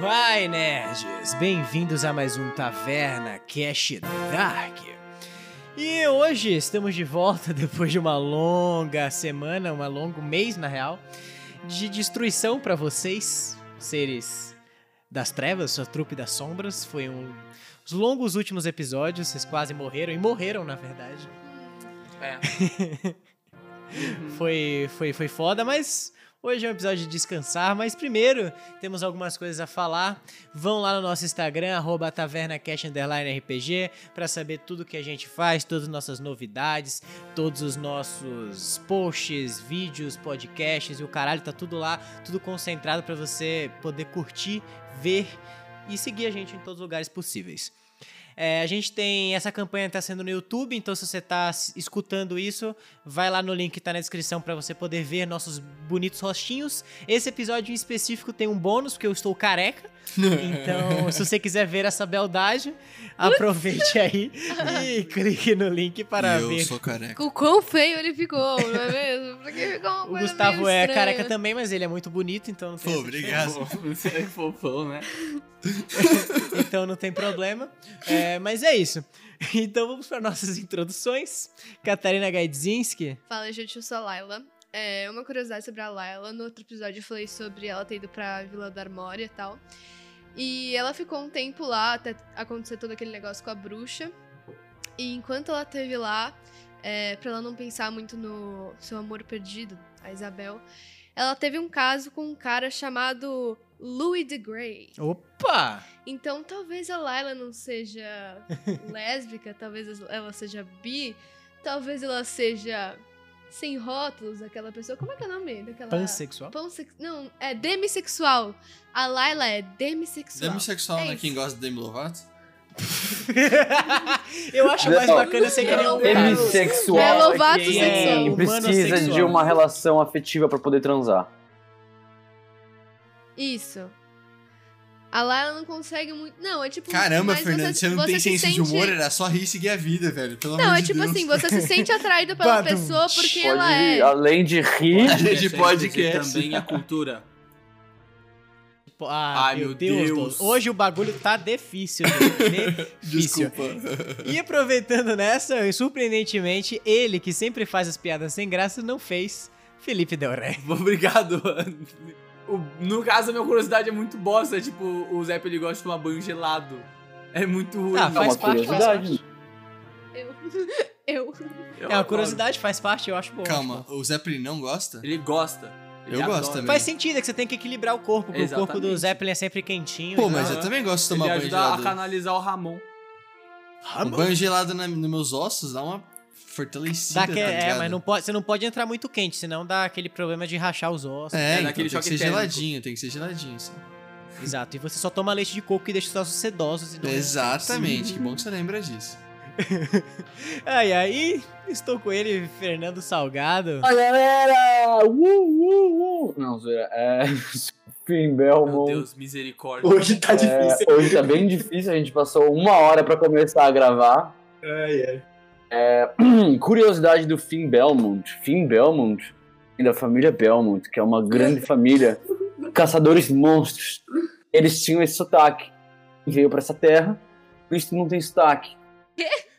Vai, nerds! Bem-vindos a mais um Taverna Cash Dark. E hoje estamos de volta depois de uma longa semana, um longo mês na real, de destruição para vocês, seres das trevas, sua trupe das sombras. Foi um os longos últimos episódios, vocês quase morreram e morreram na verdade. É. foi, foi, foi foda, mas Hoje é um episódio de descansar, mas primeiro temos algumas coisas a falar. Vão lá no nosso Instagram, arroba RPG, para saber tudo que a gente faz, todas as nossas novidades, todos os nossos posts, vídeos, podcasts e o caralho, tá tudo lá, tudo concentrado para você poder curtir, ver e seguir a gente em todos os lugares possíveis. É, a gente tem essa campanha está sendo no YouTube, então se você está escutando isso, vai lá no link que está na descrição para você poder ver nossos bonitos rostinhos. Esse episódio em específico tem um bônus porque eu estou careca. Então, se você quiser ver essa beldade, aproveite aí e clique no link para eu ver. Eu sou careca. O quão feio ele ficou, não é mesmo? Porque ficou uma O coisa Gustavo meio é estranha. careca também, mas ele é muito bonito, então não tem Pô, obrigado. Você é fofão, né? então não tem problema. É, mas é isso. Então vamos para nossas introduções. Catarina Gaidzinski. Fala, gente, eu sou a Laila. É, uma curiosidade sobre a Laila, no outro episódio eu falei sobre ela ter ido pra Vila da Armória e tal. E ela ficou um tempo lá até acontecer todo aquele negócio com a bruxa. E enquanto ela esteve lá, é, pra ela não pensar muito no seu amor perdido, a Isabel, ela teve um caso com um cara chamado Louis de Grey. Opa! Então talvez a Layla não seja lésbica, talvez ela seja bi, talvez ela seja sem rótulos, aquela pessoa. Como é que é o nome daquela. Pansexual? Pansex... Não, é demissexual. A Layla é demissexual. Demissexual, É né? isso. Quem gosta de Demi Lovato? Eu acho mais Não. bacana ser que nem um Demissexual. É Lovato quem sexual. é precisa de uma relação afetiva pra poder transar. Isso. A Layla não consegue muito. Não, é tipo. Caramba, Fernando, você, não tem se senso de sente- humor, era só rir e seguir a vida, velho. Pelo Não, amor é de tipo Deus. assim, você se sente atraído pela pessoa porque Pode, ela é. além de rir, de podcast. também a cultura. Ah, Ai, meu Deus. Deus. Hoje o bagulho tá difícil. gente, difícil. Desculpa. E aproveitando nessa, surpreendentemente, ele que sempre faz as piadas sem graça, não fez. Felipe Del Rey. Obrigado. O- no caso, a minha curiosidade é muito bosta. Tipo, o Zé ele gosta de tomar banho gelado. É muito ruim. Ah, é faz uma parte, faz curiosidade. Eu. Eu. Eu É uma curiosidade, faz parte, eu acho bom. Calma, o Zeppelin não gosta? Ele gosta. Ele Eu gosto adora. também. Faz sentido, é que você tem que equilibrar o corpo, porque o corpo do Exatamente. Zeppelin é sempre quentinho. Pô, então- mas eu também gosto de Ele tomar banho ajuda a gelado. canalizar o Ramon. Um banho gelado na, nos meus ossos dá uma fortalecida, que- tá é, mas não pode, você não pode entrar muito quente, senão dá aquele problema de rachar os ossos. É, É, então daquele tem que ser térmico. geladinho, tem que ser geladinho, sim. Exato. E você só toma leite de coco que deixa os ossos sedosos. E não Exatamente, que bom que você lembra disso. Ai, aí, estou com ele, Fernando Salgado. Fala galera! Uh, uh, uh. Não, zoeira. É. Fim Meu Belmont. Deus, misericórdia. Hoje tá É, difícil. hoje tá bem difícil, a gente passou uma hora pra começar a gravar. Ai, ai. Curiosidade do Finn Belmont. Finn Belmont e da família Belmont, que é uma grande família caçadores de monstros. Eles tinham esse sotaque. Veio pra essa terra, por isso não tem sotaque.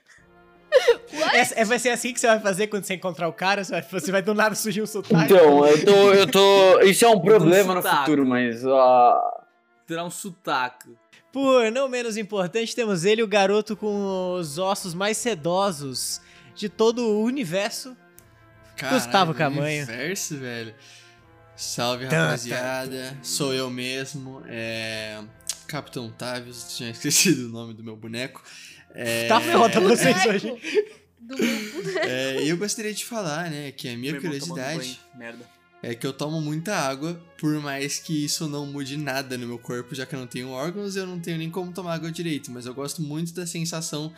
É, é- vai ser assim que você vai fazer quando você encontrar o cara? Você vai, você vai do nada surgir um sotaque? Então, eu tô, eu tô. Isso é um problema no sotaque. futuro, mas. ah, Terá um sotaque. Por não menos importante, temos ele, o garoto com os ossos mais sedosos de todo o universo. Caralho, Gustavo Camanho. Universo, velho. Salve, Tá, rapaziada. Sou eu mesmo. É... Capitão Tavius. Tinha esquecido o nome do meu boneco. É... Tá foda vocês Boneco hoje. Do grupo. É, eu gostaria de falar, né, que a minha Meu curiosidade. Merda. É que eu tomo muita água, por mais que isso não mude nada no meu corpo, já que eu não tenho órgãos, eu não tenho nem como tomar água direito, mas eu gosto muito da sensação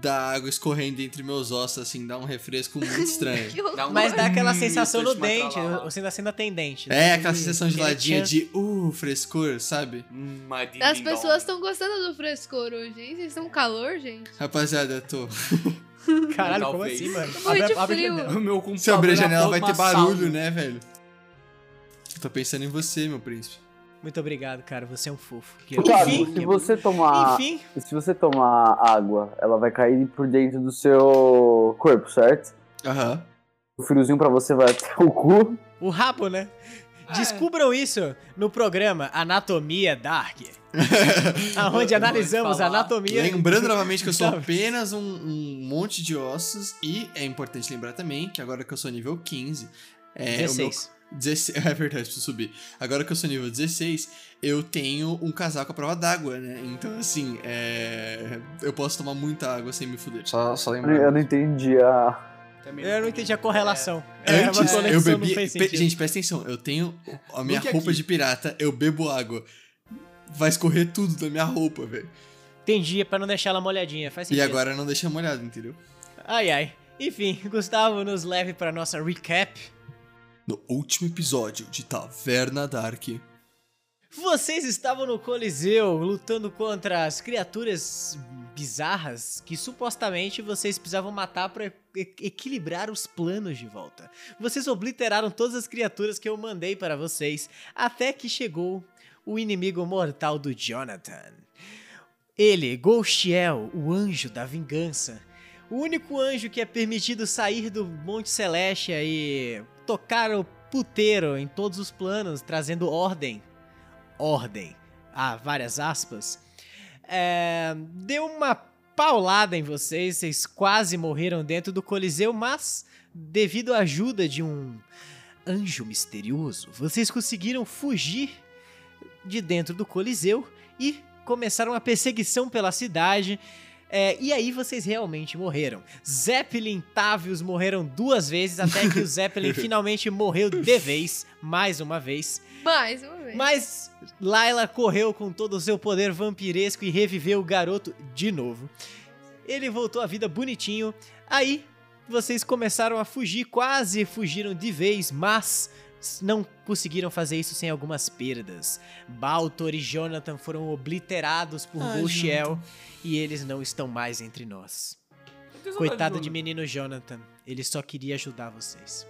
da água escorrendo entre meus ossos, assim, dá um refresco muito estranho. Um- Mas dá aquela Hum, sensação no dente, você ainda sendo atendente. É, né? aquela sensação Aquele geladinha chance- de, uh, frescor, sabe? Hum, As pessoas estão gostando do frescor hoje, hein? Vocês estão com calor, gente? Rapaziada, eu tô. Caralho, como Talvez. assim, mano? De Abre- abre a frio. janela. O meu computador Se eu abrir a janela vai ter barulho, sauna. né, velho? Tô pensando em você, meu príncipe. Muito obrigado, cara. Você é um fofo. Enfim, se você tomar. enfim, Se você tomar água, ela vai cair por dentro do seu corpo, certo? Aham. O fiozinho pra você vai até o cu. o rabo, né? Descubram isso no programa Anatomia Dark, aonde analisamos a anatomia. Lembrando novamente que eu sou Tá. apenas um, um monte de ossos. E é importante lembrar também que agora que eu sou nível 15. É, o meu 16. 16, é verdade, preciso subir. Agora que eu sou nível 16, eu tenho um casaco à prova d'água, né? Então, assim, é... eu posso tomar muita água sem me fuder. Só, só Eu lembrar. não entendi a. Também Eu não entendi a correlação. É, Antes, uma conexão eu bebi. pe-. Gente, presta atenção. Eu tenho a minha roupa aqui. de pirata, eu bebo água. Vai escorrer tudo da minha roupa, velho. Entendi, é pra não deixar ela molhadinha. Faz E sentido. agora não deixa molhado, entendeu? Ai, ai. Enfim, Gustavo nos leve pra nossa recap. No último episódio de Taverna Dark. Vocês estavam no Coliseu lutando contra as criaturas bizarras que supostamente vocês precisavam matar pra e- equilibrar os planos de volta. Vocês obliteraram todas as criaturas que eu mandei para vocês até que chegou o inimigo mortal do Jonathan. Ele, Ghostiel, o anjo da vingança. O único anjo que é permitido sair do Monte Celestia e tocar o puteiro em todos os planos, trazendo ordem. Ordem, há várias aspas, é, deu uma paulada em vocês, vocês quase morreram dentro do Coliseu, mas devido à ajuda de um anjo misterioso, vocês conseguiram fugir de dentro do Coliseu e começaram a perseguição pela cidade. É, e aí vocês realmente morreram. Zeppelin e Tavius morreram duas vezes, até que o Zeppelin finalmente morreu de vez, mais uma vez. Mais uma vez. Mas Layla correu com todo o seu poder vampiresco e reviveu o garoto de novo. Ele voltou à vida bonitinho. Aí vocês começaram a fugir, quase fugiram de vez, mas não conseguiram fazer isso sem algumas perdas. Baltor e Jonathan foram obliterados por Ai, e eles não estão mais entre nós. Coitado de menino Jonathan, ele só queria ajudar vocês.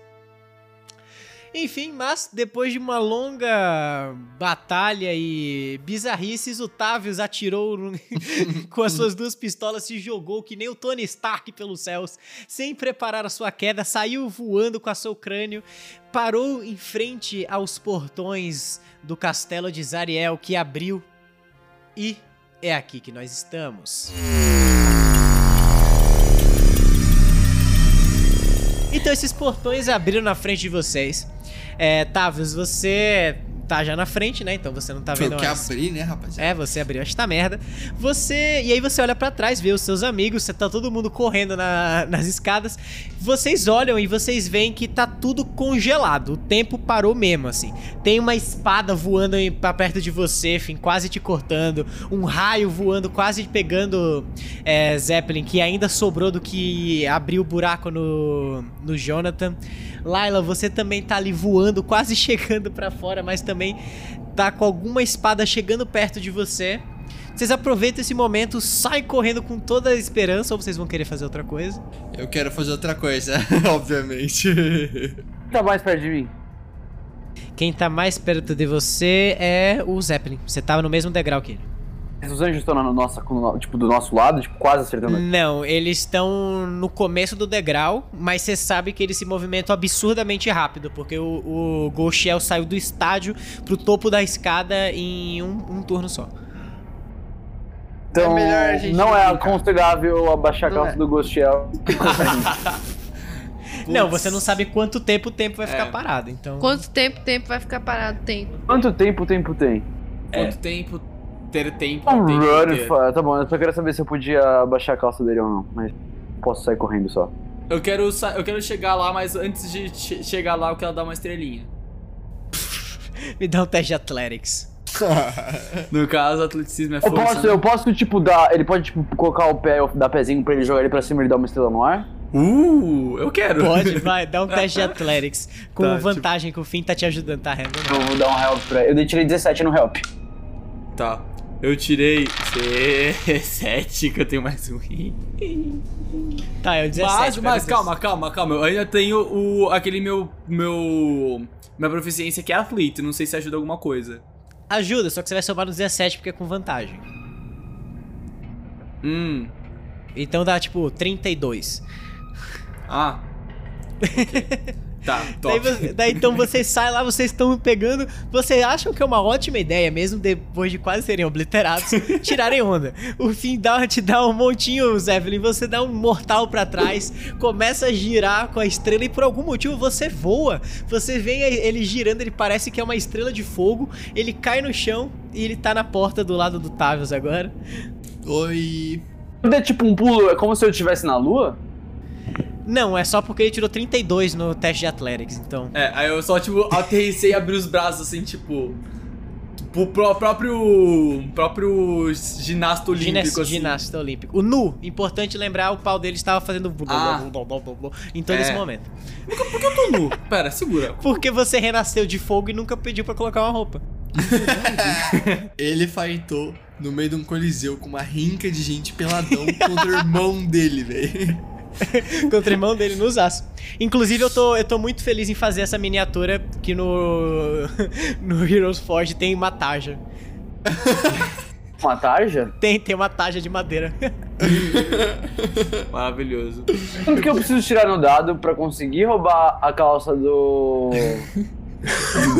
Enfim, mas depois de uma longa batalha e bizarrices, o Tavius atirou com as suas duas pistolas, se jogou que nem o Tony Stark pelos céus, sem preparar a sua queda, saiu voando com a seu crânio, parou em frente aos portões do castelo de Zariel que abriu e é aqui que nós estamos. Então esses portões abriram na frente de vocês. É, Tavius, você tá já na frente, né? Então você não tá Foi vendo o que as- abri, né, rapaziada? é, você abriu esta merda. Você. E aí você olha pra trás, vê os seus amigos, você tá todo mundo correndo na- nas escadas. Vocês olham e vocês veem que tá tudo congelado. O tempo parou mesmo, assim. Tem uma espada voando em- pra perto de você, enfim, quase te cortando. Um raio voando, quase pegando é, Zeppelin, que ainda sobrou do que abriu o buraco no, no Jonathan. Laila, você também tá ali voando, quase chegando pra fora, mas também tá com alguma espada chegando perto de você. Vocês aproveitam esse momento, saem correndo com toda a esperança, ou vocês vão querer fazer outra coisa? Eu quero fazer outra coisa, obviamente. Tá mais perto de mim. Quem tá mais perto de você é o Zeppelin. Você tava no mesmo degrau que ele. Os anjos estão na nossa, tipo, do nosso lado, tipo, quase acertando. Não, eles estão no começo do degrau, mas você sabe que eles se movimentam absurdamente rápido, porque o, o Ghostiel saiu do estádio pro topo da escada em um, um turno só. Então, É melhor a gente não é aconselhável abaixar a calça é. do Ghostiel. Não, você não sabe quanto tempo o tempo vai ficar É. parado, então... Quanto tempo o tempo vai ficar parado? Tempo. Quanto tempo o tempo tem? Quanto tempo ter tempo Um tem que run, ter? fa- tá bom, eu só queria saber se eu podia abaixar a calça dele ou não, mas posso sair correndo só. Eu quero, eu quero chegar lá, mas antes de che- chegar lá eu quero dar uma estrelinha. Me dá um teste de Athletics. No caso, atleticismo é Eu força. posso, eu posso, tipo, dar. Ele pode, tipo, colocar o pé, dar pezinho pra ele jogar ele pra cima e ele dar uma estrela no ar? Uh, eu quero. Pode, vai, dá um teste de Athletics. Com Tá, vantagem que o Finn tá te ajudando, tá, Randall? Eu vou dar um help pra ele. Eu tirei 17 no help. Tá. Eu tirei 7, que eu tenho mais um. Tá, é o 17. Mas, mas calma, calma, calma. Eu ainda tenho o aquele meu meu minha proficiência que é atleta, não sei se ajuda alguma coisa. Ajuda, só que você vai somar no 17 porque é com vantagem. Hum. Então dá tipo 32. Ah. Ok. Tá, Daí, top. você- daí então vocês saem lá, vocês estão pegando. Vocês acham que é uma ótima ideia, mesmo depois de quase serem obliterados, tirarem onda. O fim dá, te dá um montinho, Zeppelin. Você dá um mortal pra trás, começa a girar com a estrela e por algum motivo você voa. Você vê ele girando, ele parece que é uma estrela de fogo. Ele cai no chão e ele tá na porta do lado do Tavius agora. Oi. Quando é tipo um pulo, é como se eu estivesse na lua? Não, é só porque ele tirou 32 no teste de Athletics, então. É, aí eu só, tipo, aterrissei e abri os braços, assim, tipo... O pró- próprio... próprio ginasta olímpico, Ginasta, assim. ginasta olímpico. O nu, importante lembrar, o pau dele estava fazendo Ah. em todo É. esse momento. Por que eu tô nu? Pera, segura. Porque você renasceu de fogo e nunca pediu pra colocar uma roupa. Ele fightou no meio de um coliseu com uma rinca de gente peladão contra o irmão dele, velho. Contra o irmão dele nos aços. Inclusive, eu tô, eu tô muito feliz em fazer essa miniatura que no. no Heroes Forge tem uma tarja. Uma tarja? Tem, tem uma tarja de madeira. Maravilhoso. Quanto que eu preciso tirar no dado pra conseguir roubar a calça do.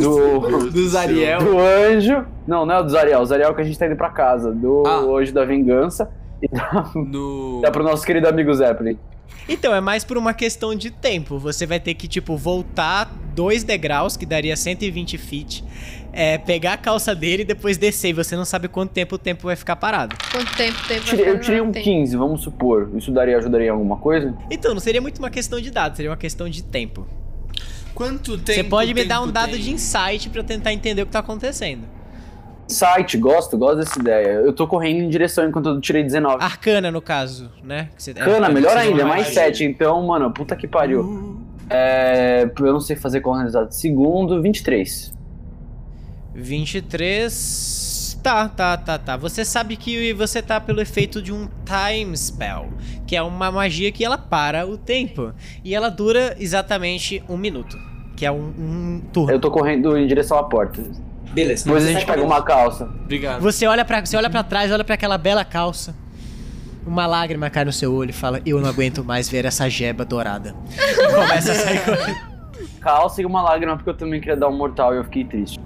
do. Do Zariel. do anjo? Não, não é o do Zariel. O Zariel que a gente tá indo pra casa. Do Ah. anjo da vingança. E dá, No... dá pro nosso querido amigo Zeppelin. Então, é mais por uma questão de tempo. Você vai ter que, tipo, voltar dois degraus, que daria 120 feet, é, pegar a calça dele e depois descer. E você não sabe quanto tempo o tempo vai ficar parado. Quanto tempo tem pra Tirei- eu ficar tirei no um tempo? 15, vamos supor. Isso daria, ajudaria em alguma coisa? Então, não seria muito uma questão de dados, seria uma questão de tempo. Quanto tempo Você pode me dar tempo um dado tem? de insight pra eu tentar entender o que tá acontecendo. Site, gosto, gosto dessa ideia. Eu tô correndo em direção enquanto eu tirei 19. Arcana, no caso, né? Você- é, Cana, arcana, melhor que seria ainda, mais magia. 7. Então, mano, puta que pariu. É, eu não sei fazer qual é o resultado. Segundo, 23. 23. Tá, tá, tá, tá. Você sabe que você tá pelo efeito de um Time Spell, que é uma magia que ela para o tempo. E ela dura exatamente um minuto, que é um, um turno. Eu tô correndo em direção à porta. Beleza. Depois a gente pega uma calça. Obrigado. Você olha para você olha para trás, olha pra aquela bela calça. Uma lágrima cai no seu olho e fala: Eu não aguento mais ver essa jeba dourada. E começa a sair. Calça e uma lágrima, porque eu também queria dar um mortal e eu fiquei triste.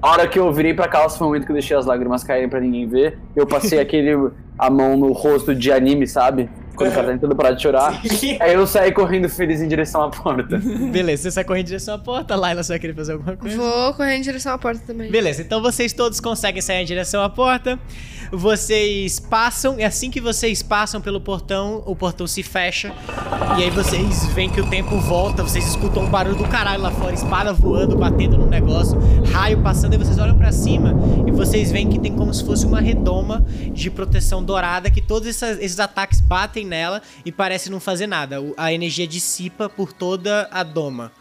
a hora que eu virei pra calça foi o momento que eu deixei as lágrimas caírem pra ninguém ver. Eu passei aquele. a mão no rosto de anime, sabe? Quando o cara tá tentando parar de chorar. Aí eu saí correndo feliz em direção à porta. Beleza, você sai correndo em direção à porta. Laila, você vai querer fazer alguma coisa? Vou correr em direção à porta também. Beleza, então vocês todos conseguem sair em direção à porta. Vocês passam, e assim que vocês passam pelo portão, o portão se fecha. E aí vocês veem que o tempo volta, vocês escutam um barulho do caralho lá fora, espada voando, batendo no negócio, raio passando, e vocês olham pra cima e vocês veem que tem como se fosse uma redoma de proteção dourada, que todos essas- esses ataques batem nela e parece não fazer nada. A energia dissipa por toda a doma.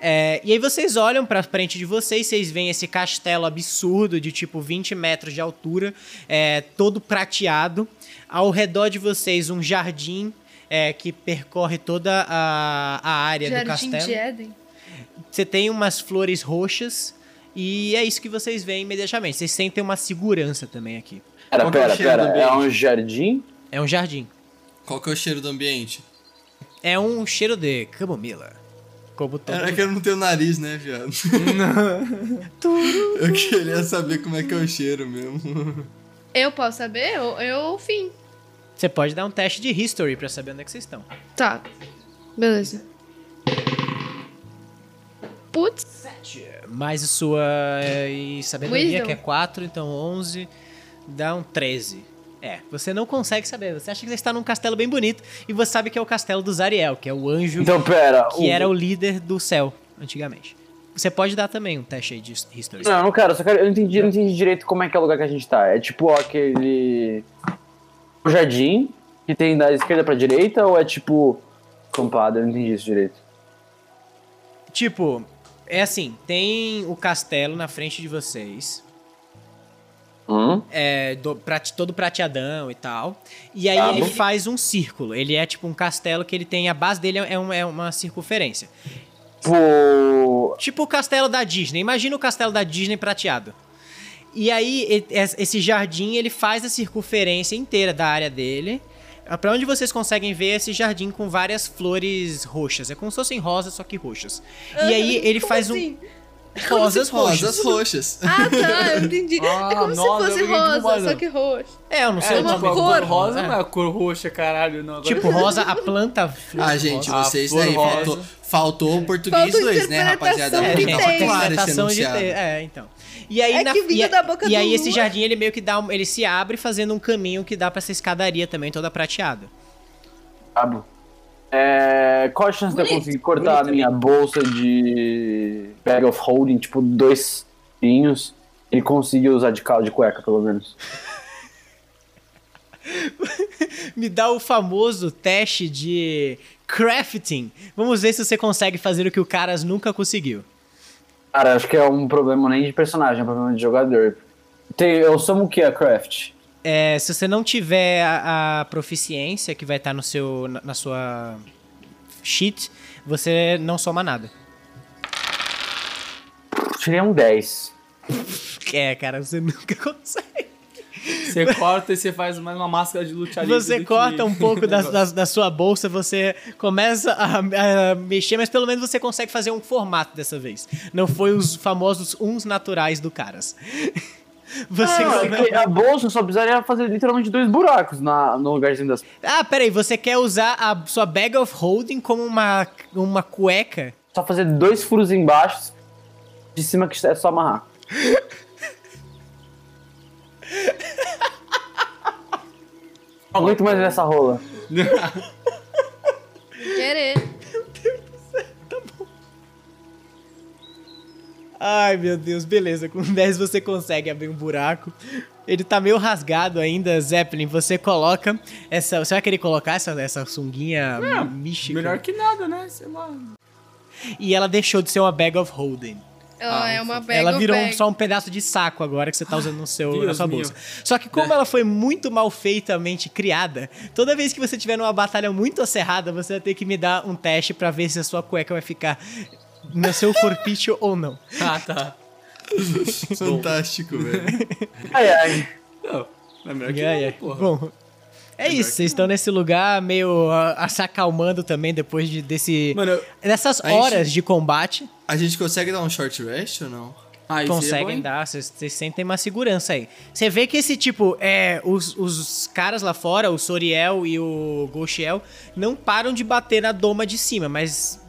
É, e aí vocês olham pra frente de vocês, vocês veem esse castelo absurdo de tipo 20 metros de altura, é, todo prateado. Ao redor de vocês um jardim é, que percorre toda a, a área do Jardim castelo. de Éden. Você tem umas flores roxas e é isso que vocês veem imediatamente. Vocês sentem uma segurança também aqui. Pera, é pera, do pera. É um jardim? É um jardim. Qual que é o cheiro do ambiente? É um cheiro de camomila. Como todo É que eu não tenho nariz, né, viado? eu queria saber como é que é o cheiro mesmo. Eu posso saber? Eu, eu fim. Você pode dar um teste de history pra saber onde é que vocês estão. Tá. Beleza. Putz. Mais a sua e sabedoria, Wisdom. que é 4, então 11, dá um 13. É, você não consegue saber. Você acha que você está num castelo bem bonito e você sabe que é o castelo do Zariel, que é o anjo Então, pera. que era o líder do céu antigamente. Você pode dar também um teste aí de history. Não, eu não quero, só quero. Eu não entendi, não entendi direito como é que é o lugar que a gente tá. É tipo aquele. O jardim que tem da esquerda pra direita ou é tipo. Campado? Eu não entendi isso direito. Tipo, é assim, tem o castelo na frente de vocês. Hum? é, do- prate- todo prateadão e tal. E aí Tá ele faz um círculo. Ele é tipo um castelo que ele tem. A base dele é, uma, é uma circunferência. Tipo. Tipo o castelo da Disney. Imagina o castelo da Disney prateado. E aí, es- esse jardim, ele faz a circunferência inteira da área dele. Pra onde vocês conseguem ver esse jardim com várias flores roxas. É como se fossem rosas, só que roxas. E aí, ele faz assim? um... Rosas roxas. Rosas roxas. Ah, tá, eu entendi. Ah, é como nossa, se fosse rosa, mano. só que roxo. É, eu não sei É, o nome. tipo, cor. rosa É. não é a cor roxa, caralho, não. Agora Tipo rosa, a planta... Ah, gente, A vocês daí faltou, faltou o português Faltou 2, né, rapaziada? É, gente, tava tem. claro esse de enunciado. ter- É, então. E aí, É na, que vinha e, a- da boca e do aí esse jardim, ele meio que dá um, ele se abre fazendo um caminho que dá pra essa escadaria também, toda prateada. Cabo. É, qual a chance de eu conseguir cortar a minha bolsa de bag of holding, tipo, dois pinhos, e conseguir usar de caldo de cueca, pelo menos? Me dá o famoso teste de crafting. Vamos ver se você consegue fazer o que o Caras nunca conseguiu. Cara, acho que é um problema nem de personagem, é um problema de jogador. Tem, eu somo o que a craft? É, se você não tiver a, a proficiência que vai estar no seu, na, na sua sheet, você não soma nada. Tirei um 10. É, cara, você nunca consegue. Você corta e você faz mais uma máscara de luta Você corta que- um pouco da, da, da sua bolsa, você começa a, a mexer, mas pelo menos você consegue fazer um formato dessa vez. Não foi os famosos uns naturais do Caras. Você Ah, come- é que a bolsa só precisaria fazer literalmente dois buracos na, no lugarzinho das. Ah, peraí, você quer usar a sua bag of holding como uma, uma cueca? Só fazer dois furos embaixo, de cima que é só amarrar. Não aguento mais ver essa rola. Querer. Ai, meu Deus, beleza. Com 10 você consegue abrir um buraco. Ele tá meio rasgado ainda, Zeppelin. Você coloca essa. Você vai querer colocar essa, essa sunguinha mística? Melhor que nada, né? Sei lá. E ela deixou de ser uma bag of holding. Ela Ah, é uma bag ela virou bag. só um pedaço de saco agora que você tá usando no seu, na sua meu. bolsa. Só que como ela foi muito mal feitamente criada, toda vez que você tiver numa batalha muito acerrada, você vai ter que me dar um teste pra ver se a sua cueca vai ficar no seu corpício ou não. Ah, tá. Fantástico, velho. Ai, ai. Não, é melhor que Ai, nada, ai. porra. Bom, é isso. Vocês estão nesse lugar meio ah, se acalmando também depois de, desse, Mano, dessas a gente- horas de combate. A gente consegue dar um short rest ou não? ah, isso aí é bom, conseguem dar, vocês vocês sentem uma segurança aí. Você vê que esse tipo, é, os, os caras lá fora, o Soriel e o Goshiel, não param de bater na doma de cima, mas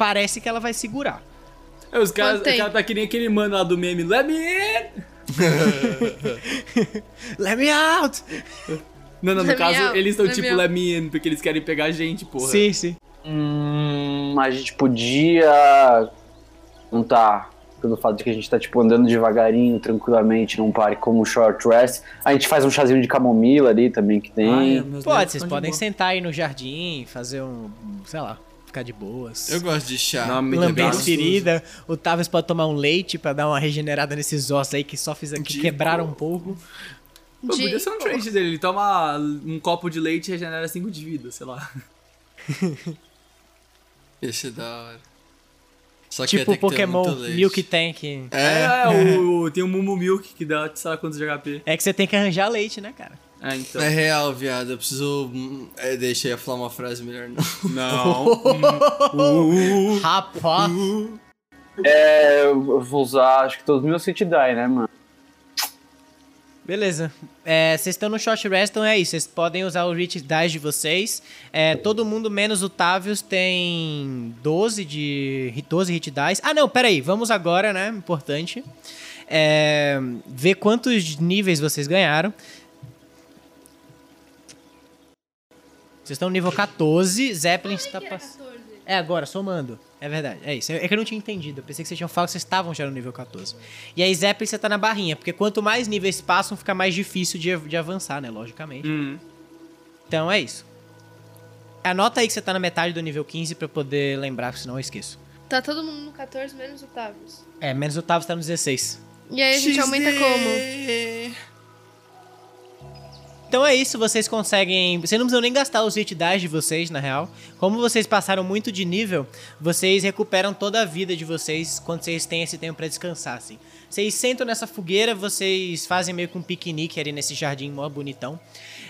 parece que ela vai segurar. É, os caras cara tá que nem aquele mano lá do meme. Let me in! Let me out! Não, não, no Let caso, out, eles estão tipo out. let me in, porque eles querem pegar a gente, porra. Sim, sim. Hum, a gente podia. Não tá. Pelo fato de que a gente tá, tipo, andando devagarinho, tranquilamente, num parque como o Short Rest. A gente faz um chazinho de camomila ali também que tem. Ai, Pode, dedos vocês de podem boa. sentar aí no jardim, fazer um, sei lá, ficar de boas. Eu gosto de chá. Não, me Lamber Gostoso. ferida. O Tavis pode tomar um leite pra dar uma regenerada nesses ossos aí que só fiz que Dico. quebraram um pouco. Pô, podia ser um trade dele. Ele toma um copo de leite e regenera 5 de vida, sei lá. Ia ser da hora. Só que Tipo ia ter o que ter Pokémon. Milk Tank. É, É, o, tem o Mumu Milk que dá, sei lá quantos de HP. É que você tem que arranjar leite, né, cara? É, então. é real, viado. Eu preciso. hum, É, deixa eu falar uma frase melhor, não. Não. Uh, Rapaz. É, eu vou usar, acho que todos os meus City Die, né, mano? Beleza. É, Vocês estão no short rest, então é isso. Vocês podem usar o Rich Dice de vocês. É, todo mundo, menos o Tavius, tem 12 de 12 Hit Dice. Ah, não, peraí. Vamos agora, né? Importante. É, ver quantos níveis vocês ganharam. Vocês estão no nível 14. Zeppelin está passando. É agora, somando. É verdade, é isso. É que eu não tinha entendido. Eu pensei que vocês tinham falado que vocês estavam já no nível 14. E aí, Zeppelin, você tá na barrinha. Porque quanto mais níveis passam, fica mais difícil de, de avançar, né? Logicamente. hum. Então é isso. Anota aí que você tá na metade do nível 15 pra eu poder lembrar, senão eu esqueço. Tá todo mundo no 14, menos o Tavius. É, menos o Tavis tá no 16. E aí a gente aumenta como? Então é isso, vocês conseguem. Vocês não precisam nem gastar os hit dice de vocês, na real. Como vocês passaram muito de nível, vocês recuperam toda a vida de vocês quando vocês têm esse tempo pra descansar, assim. Vocês sentam nessa fogueira, vocês fazem meio que um piquenique ali nesse jardim mó bonitão.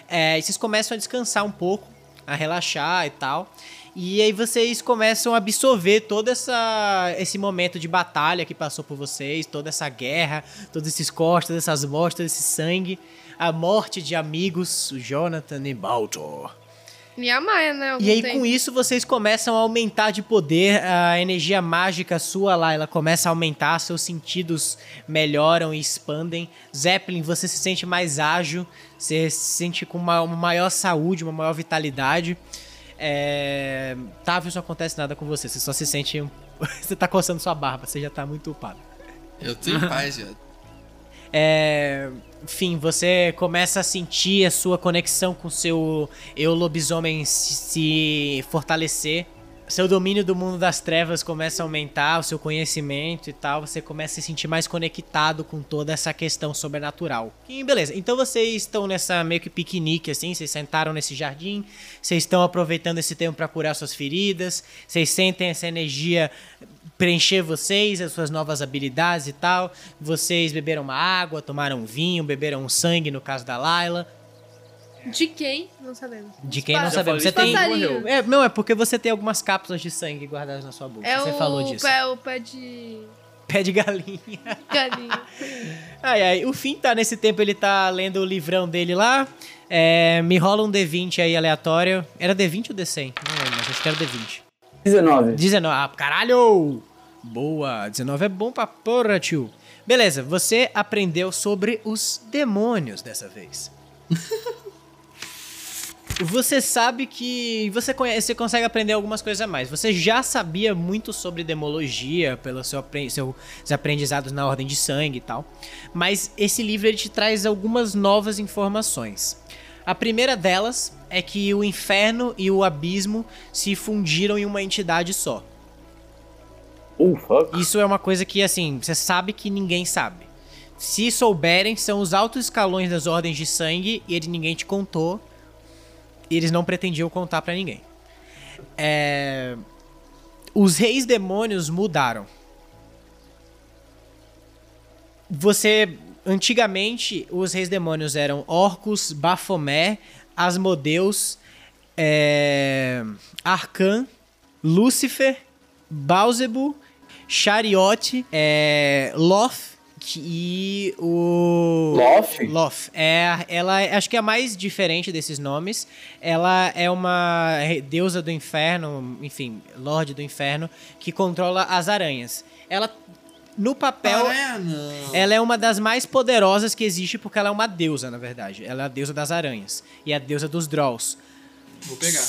É, e vocês começam a descansar um pouco, a relaxar e tal. E aí vocês começam a absorver todo essa, esse momento de batalha que passou por vocês, toda essa guerra, todos esses cortes, essas mortes, esse sangue a morte de amigos, o Jonathan e Baltor. E a Maia, né? E aí, tempo. com isso, vocês começam a aumentar de poder, a energia mágica sua lá, ela começa a aumentar, seus sentidos melhoram e expandem. Zeppelin, você se sente mais ágil, você se sente com uma, uma maior saúde, uma maior vitalidade. É... Tavius, não acontece nada com você, você só se sente. você tá coçando sua barba, você já tá muito upado. Eu tô em paz, viado. É, enfim, você começa a sentir a sua conexão com seu eu lobisomem se, se fortalecer. Seu domínio do mundo das trevas começa a aumentar, o seu conhecimento e tal. Você começa a se sentir mais conectado com toda essa questão sobrenatural. E beleza, então vocês estão nessa meio que piquenique assim. Vocês sentaram nesse jardim, vocês estão aproveitando esse tempo para curar suas feridas. Vocês sentem essa energia preencher vocês, as suas novas habilidades e tal. Vocês beberam uma água, tomaram um vinho, beberam um sangue, no caso da Layla. De quem? Não sabemos. De quem não sabemos. Você tem. passarinho. É, não, é porque você tem algumas cápsulas de sangue guardadas na sua boca. É você o falou disso. Pé, o pé de Pé de galinha. galinha. Ai, ai. O Finn tá nesse tempo, ele tá lendo o livrão dele lá. É, me rola um D20 aí aleatório. Era D20 ou D100? Não lembro, mas acho que era D20. 19. 19. Ah, caralho! Boa! 19 é bom pra porra, tio. Beleza, você aprendeu sobre os demônios dessa vez. Você sabe que você, conhece, você consegue aprender algumas coisas a mais. Você já sabia muito sobre demologia pelos seu, seus aprendizados na Ordem de Sangue e tal. Mas esse livro ele te traz algumas novas informações. A primeira delas é que o inferno e o abismo se fundiram em uma entidade só. Oh, fuck. Isso é uma coisa que, assim, você sabe que ninguém sabe. Se souberem, são os altos escalões das ordens de sangue e ele ninguém te contou. E eles não pretendiam contar pra ninguém. É... Os reis demônios mudaram. Você. Antigamente, os reis demônios eram Orcus, Baphomet, Asmodeus, é... Arcan, Lúcifer, Baalzebub, Chariot, é, Loth que- e o... Loth? Loth. É, ela é- acho que é a mais diferente desses nomes. Ela é uma deusa do inferno, enfim, Lorde do Inferno, que controla as aranhas. Ela, no papel, Aranha não. ela é uma das mais poderosas que existe porque ela é uma deusa, na verdade. Ela é a deusa das aranhas e a deusa dos Drolls. Vou pegar.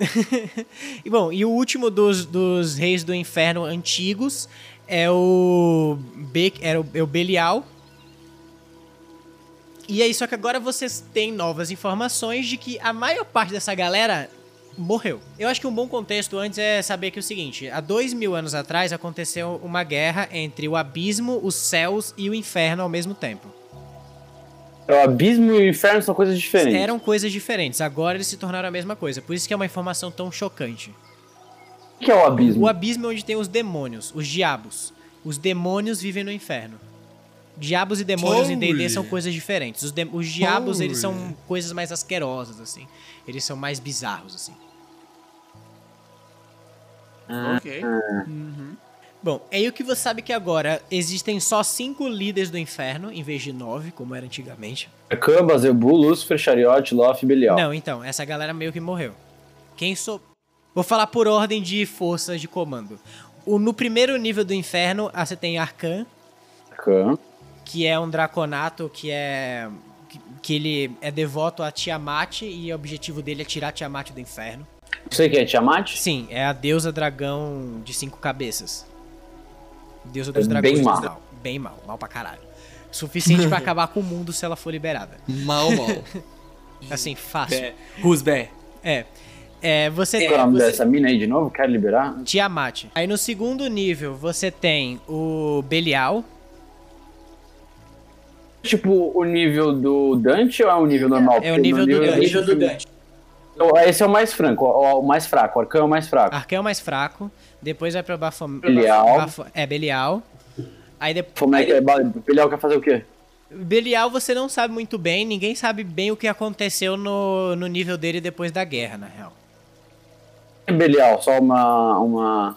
e bom, e o último dos, dos reis do inferno antigos é o, Be era o, é o Belial. E aí, só que agora vocês têm novas informações de que a maior parte dessa galera morreu. Eu acho que um bom contexto antes é saber que é o seguinte: há dois mil anos atrás aconteceu uma guerra entre o abismo, os céus e o inferno ao mesmo tempo. O abismo e o inferno são coisas diferentes. Eram coisas diferentes, agora eles se tornaram a mesma coisa. Por isso que é uma informação tão chocante. O que é o abismo? O abismo é onde tem os demônios, os diabos. Os demônios vivem no inferno. Diabos e demônios em D&D Holy. são coisas diferentes. Os, de- os diabos, eles são Holy. coisas mais asquerosas, assim. Eles são mais bizarros, assim. Ok. Bom, aí o que você sabe que agora existem só cinco líderes do inferno, em vez de nove, como era antigamente. Arcan, Bazebu, Lúcifer, Chariot, Loth e Belial. Não, então, essa galera meio que morreu. Quem sou... Vou falar por ordem de forças de comando. O, no primeiro nível do inferno, ah, você tem Arcan, Arcan. que é um draconato que é que, que ele é devoto a Tiamat e o objetivo dele é tirar Tiamat do inferno. Você que é Tiamat? Sim, é a deusa dragão de cinco cabeças. Deusa dos É dragões bem mal. Bem mal, mal pra caralho. Suficiente pra acabar com o mundo se ela for liberada. Mal, mal. Assim, fácil. Bé. Who's bé? É. É, você Qual é o nome você- dessa mina aí de novo? Quero liberar? Tiamat. Aí no segundo nível você tem o Belial. Tipo, o nível do Dante ou é o nível normal? É o nível no do É o Dante. nível do Dante. Então, Esse é o mais franco, o o mais fraco. O arcão é o mais fraco. Arqueu é o mais fraco. Depois vai pra Bafom... Belial. Bafo- É, Belial. Aí depois. Como é que é? Belial quer fazer o quê? Belial você não sabe muito bem, ninguém sabe bem o que aconteceu no, no nível dele depois da guerra, na real. É Belial, só uma. uma...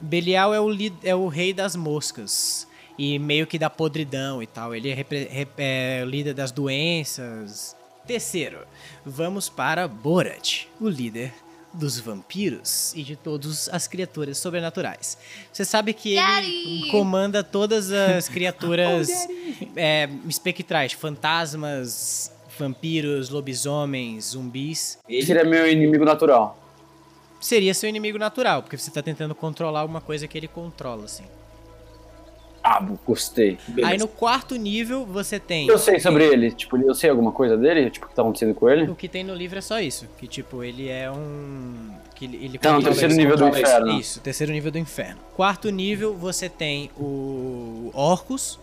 Belial é o, li- é o rei das moscas. E meio que da podridão e tal. Ele é, repre- rep- é o líder das doenças. Terceiro, vamos para Borat, o líder dos vampiros e de todas as criaturas sobrenaturais. Você sabe que ele Daddy! comanda todas as criaturas é, espectrais, fantasmas, vampiros, lobisomens, zumbis. Esse é meu inimigo natural. Seria seu inimigo natural, porque você tá tentando controlar uma coisa que ele controla, assim. Ah, gostei. Aí no quarto nível você tem. Eu sei sobre ele, tipo, eu sei alguma coisa dele, tipo, o que tá acontecendo com ele? O que tem no livro é só isso. Que tipo, ele é um. Que ele, controla terceiro isso. nível do controla isso. inferno. Isso, terceiro nível do inferno. Quarto nível, você tem o Orcus.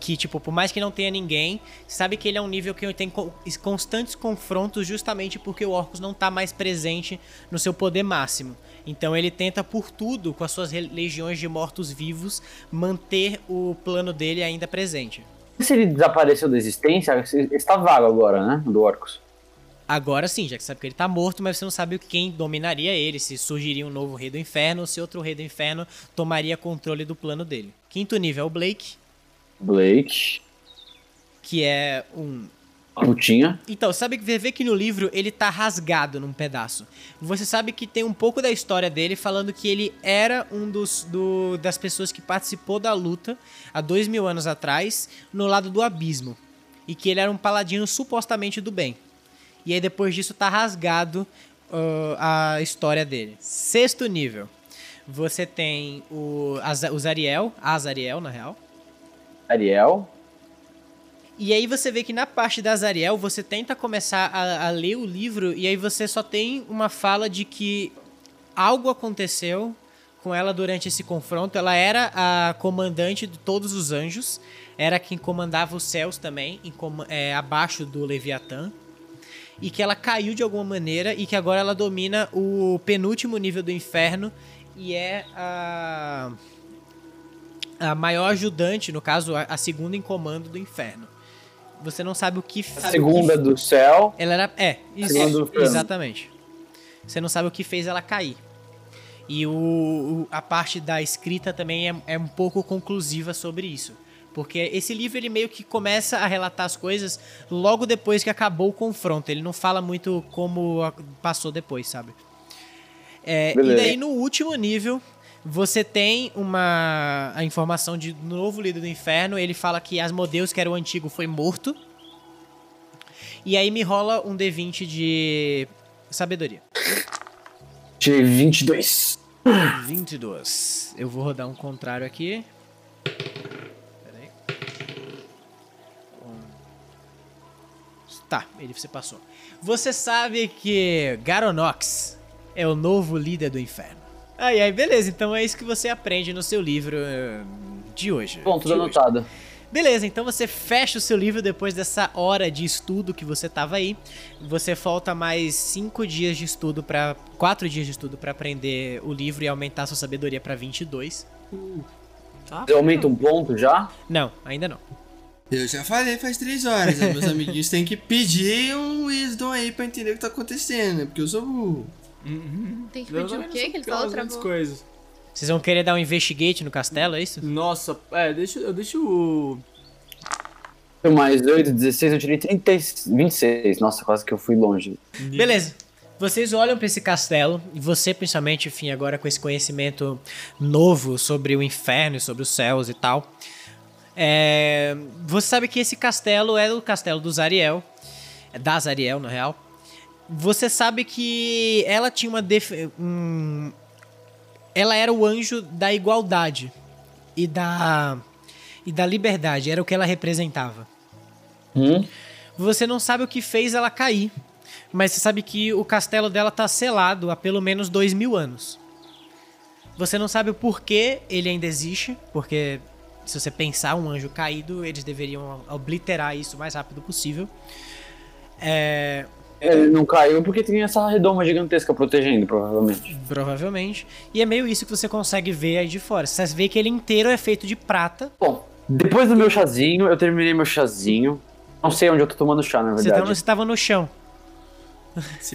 Que, tipo, por mais que não tenha ninguém, sabe que ele é um nível que tem co- constantes confrontos justamente porque o Orcus não tá mais presente no seu poder máximo. Então ele tenta por tudo, com as suas legiões de mortos-vivos, manter o plano dele ainda presente. Se ele desapareceu da existência, está vago agora, né? Do Orcus. Agora sim, já que sabe que ele tá morto, mas você não sabe quem dominaria ele, se surgiria um novo rei do inferno ou se outro rei do inferno tomaria controle do plano dele. Quinto nível é o Blake, Blake. que é um. Putinha. Então, sabe que vê que no livro ele tá rasgado num pedaço. Você sabe que tem um pouco da história dele falando que ele era um dos do, das pessoas que participou da luta há dois mil anos atrás no lado do abismo. E que ele era um paladino supostamente do bem. E aí depois disso tá rasgado ah, a história dele. Sexto nível. Você tem o, Aza- o Zariel, Azariel na real. Ariel. E aí você vê que na parte da Azariel você tenta começar a, a ler o livro e aí você só tem uma fala de que algo aconteceu com ela durante esse confronto. Ela era a comandante de todos os anjos, era quem comandava os céus também, em é, abaixo do Leviatã. E que ela caiu de alguma maneira e que agora ela domina o penúltimo nível do inferno e é a a maior ajudante, no caso, a, a segunda em comando do inferno. Você não sabe o que A fez. segunda do céu. Ela era. É, isso, exatamente. Você não sabe o que fez ela cair. E o, o- a parte da escrita também é, é um pouco conclusiva sobre isso. Porque esse livro ele meio que começa a relatar as coisas logo depois que acabou o confronto. Ele não fala muito como passou depois, sabe? É, e daí no último nível, você tem uma a informação de novo líder do inferno. Ele fala que Asmodeus, que era o antigo, foi morto. E aí me rola um D20 de sabedoria. Tirei 22. 22. Eu vou rodar um contrário aqui. Pera aí. Um. Tá, ele você passou. Você sabe que Garonox é o novo líder do inferno. Ai, ai, beleza. Então é isso que você aprende no seu livro eh, de hoje. Bom, tudo hoje. anotado. Beleza, então você fecha o seu livro depois dessa hora de estudo que você tava aí. Você falta mais cinco dias de estudo para quatro dias de estudo pra aprender o livro e aumentar sua sabedoria pra 22. Tá? Você aumenta um ponto já? Não, ainda não. Eu já falei faz três horas, né? meus amiguinhos têm que pedir um wisdom aí pra entender o que tá acontecendo, né? Porque eu sou burro. Tem que pedir o quê? Que ele falou travou. coisas. Vocês vão querer dar um investigate no castelo, é isso? Nossa, é, deixa, eu deixo o. Tenho mais 8, 16, eu tirei 30, 26. Nossa, quase que eu fui longe. Beleza. Vocês olham pra esse castelo e você, principalmente, enfim, agora com esse conhecimento novo sobre o inferno e sobre os céus e tal. é, você sabe que esse castelo é o castelo do Zariel. É da Zariel, na real. Você sabe que ela tinha uma. def- um- ela era o anjo da igualdade e da. e da liberdade. Era o que ela representava. Hum? Você não sabe o que fez ela cair, mas você sabe que o castelo dela tá selado há pelo menos dois mil anos. Você não sabe o porquê ele ainda existe, porque se você pensar um anjo caído, eles deveriam obliterar isso o mais rápido possível. É, Ele não caiu porque tinha essa redoma gigantesca protegendo, provavelmente. provavelmente. E é meio isso que você consegue ver aí de fora. Você vê que ele inteiro é feito de prata. Bom, depois do meu chazinho, eu terminei meu chazinho. Não sei onde eu tô tomando chá, na Você verdade. você tava no chão.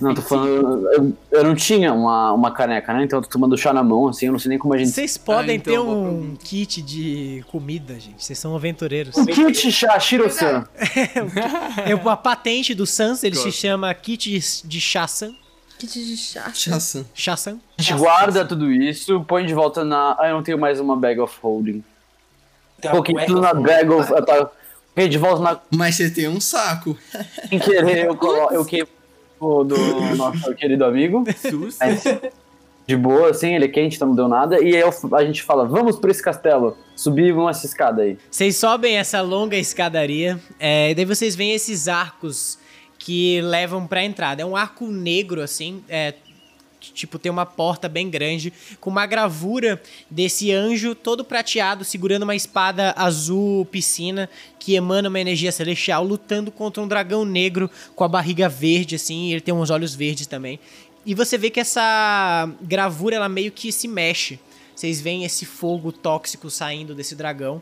Não, tô falando. Eu, eu não tinha uma, uma caneca, né? Então eu tô tomando chá na mão, assim, eu não sei nem como a gente. Vocês podem Ah, então ter um kit de comida, gente. Vocês são aventureiros. Um kit chá, Shiro-san. É a patente do Sans, ele se chama kit de Chassan. Kit de chá. Chassan. Chassan. A gente guarda tudo isso, põe de volta na. Ah, eu não tenho mais uma bag of holding. Coloquei tudo na bag of. Coloquei de volta na. Mas você tem um saco. Sem querer, eu, colo... eu queimo o do nosso querido amigo. Sus. Mas de boa, assim, ele é quente, então não deu nada. E aí a gente fala, vamos pra esse castelo. Subimos essa escada aí. Vocês sobem essa longa escadaria, é, e daí vocês veem esses arcos que levam pra entrada. É um arco negro, assim, é, tipo, tem uma porta bem grande, com uma gravura desse anjo todo prateado, segurando uma espada azul piscina, que emana uma energia celestial, lutando contra um dragão negro com a barriga verde, assim, e ele tem uns olhos verdes também. E você vê que essa gravura, ela meio que se mexe. Vocês veem esse fogo tóxico saindo desse dragão.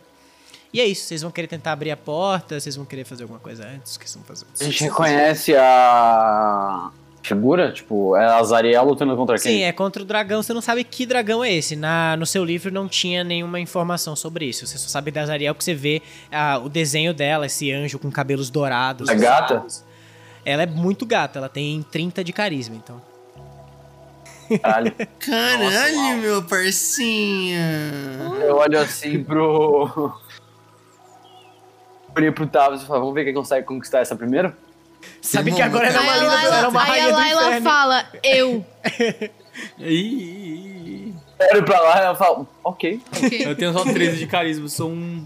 E é isso, vocês vão querer tentar abrir a porta, vocês vão querer fazer alguma coisa antes, que vocês vão fazer? A gente reconhece a figura? Tipo, é a Zariel lutando contra quem? Sim, é contra o dragão, você não sabe que dragão é esse. Na, no seu livro não tinha nenhuma informação sobre isso. Você só sabe da Zariel porque você vê ah, o desenho dela, esse anjo com cabelos dourados. É gata? Ela é muito gata, ela tem 30 de carisma, então. Caralho. Caralho, meu parcinha. Eu olho assim pro. Olhei pro Tavis e falo, vamos ver quem consegue conquistar essa primeiro? Sabe que agora ela é uma, Aí a linda, ela é uma Laila, aí rainha a do Laila inferno. fala, eu. Ih, ih, ih. Eu olho pra lá e ela fala, ok. Eu tenho só 13 de carisma, sou um.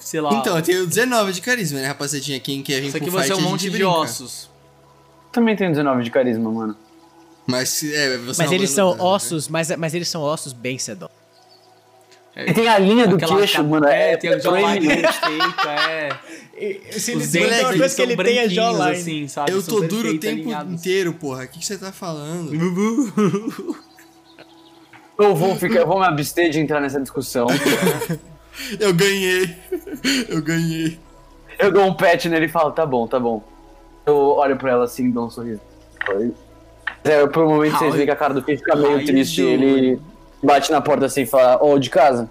Sei lá. Então, eu tenho 19 de carisma, né, rapaziadinha? Quem quer vir Isso aqui pro fight, ser um a monte de brinca. ossos. Também tenho 19 de carisma, mano. Mas, é, você Mas eles roubando são né? ossos, mas, mas eles são ossos bem sedon. E tem a linha do queixo, mano. É, É, tem a é jawline feita, é. Se Os ele dentes tem uma eles coisa que ele tem é jawline. assim, sabe? Eu tô duro o tempo alinhados. inteiro, porra. O que, que você tá falando? Eu vou, ficar, eu vou me abster de entrar nessa discussão. Eu ganhei. Eu ganhei. Eu dou um pet nele e falo, tá bom, tá bom. Eu olho pra ela assim e dou um sorriso. Oi. É, por um momento vocês veem que a cara do Fih fica meio triste. doido. Ele bate na porta assim e fala, ô, de casa.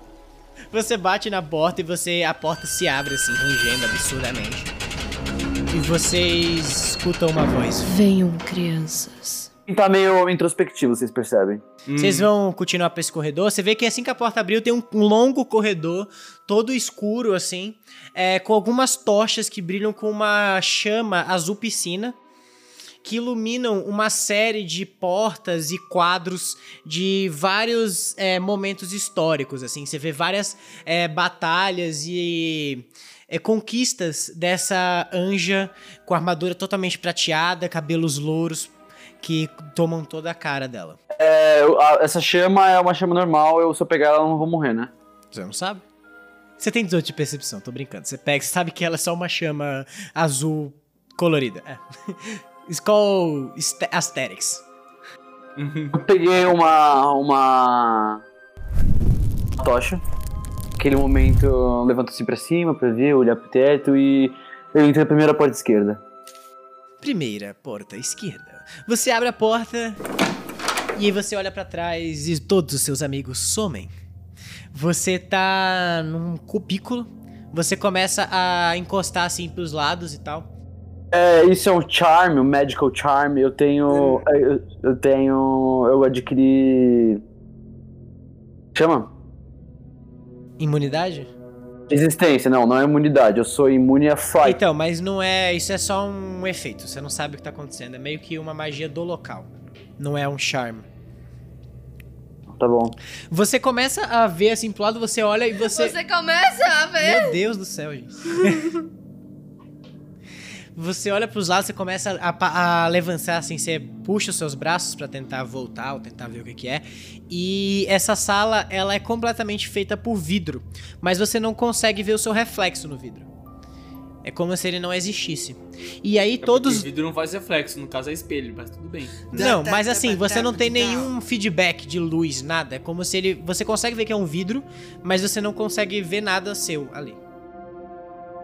Você bate na porta e você a porta se abre assim, rangendo absurdamente. E vocês escutam uma voz. Venham, crianças. Tá meio introspectivo, vocês percebem. Vocês vão continuar pra esse corredor. Você vê que assim que a porta abriu, tem um, um longo corredor, todo escuro, assim, é, com algumas tochas que brilham com uma chama azul piscina, que iluminam uma série de portas e quadros de vários é, momentos históricos, assim. Você vê várias é, batalhas e é, conquistas dessa anja com armadura totalmente prateada, cabelos louros que tomam toda a cara dela. É, essa chama é uma chama normal, eu se eu pegar ela não vou morrer, né? Você não sabe? Você tem 18 de percepção, tô brincando. Você pega, você sabe que ela é só uma chama azul colorida. É. Skull Ast- Asterix. Eu peguei uma. uma. tocha. Naquele momento levanto assim pra cima pra ver, olhar pro teto e eu entro na primeira porta esquerda. Primeira porta esquerda. Você abre a porta e aí você olha pra trás e todos os seus amigos somem. Você tá num cubículo. Você começa a encostar assim pros lados e tal. É, isso é um charm, um medical charm. Eu tenho. Eu, eu tenho. Eu adquiri. Chama? Imunidade? Existência, não, não é imunidade. Eu sou imune a fright. Então, mas não é. Isso é só um efeito. Você não sabe o que tá acontecendo. É meio que uma magia do local. Não é um charme. Tá bom. Você começa a ver assim pro lado, você olha e você. Você começa a ver. Meu Deus do céu, gente. Você olha pros lados, você começa a, a levantar assim, você puxa os seus braços pra tentar voltar ou tentar ver o que, que é. E essa sala, ela é completamente feita por vidro, mas você não consegue ver o seu reflexo no vidro. É como se ele não existisse. E aí É todos porque vidro não faz reflexo, no caso é espelho, mas tudo bem. Não, mas assim, você não tem nenhum feedback de luz, nada. É como se ele. Você consegue ver que é um vidro, mas você não consegue ver nada seu ali.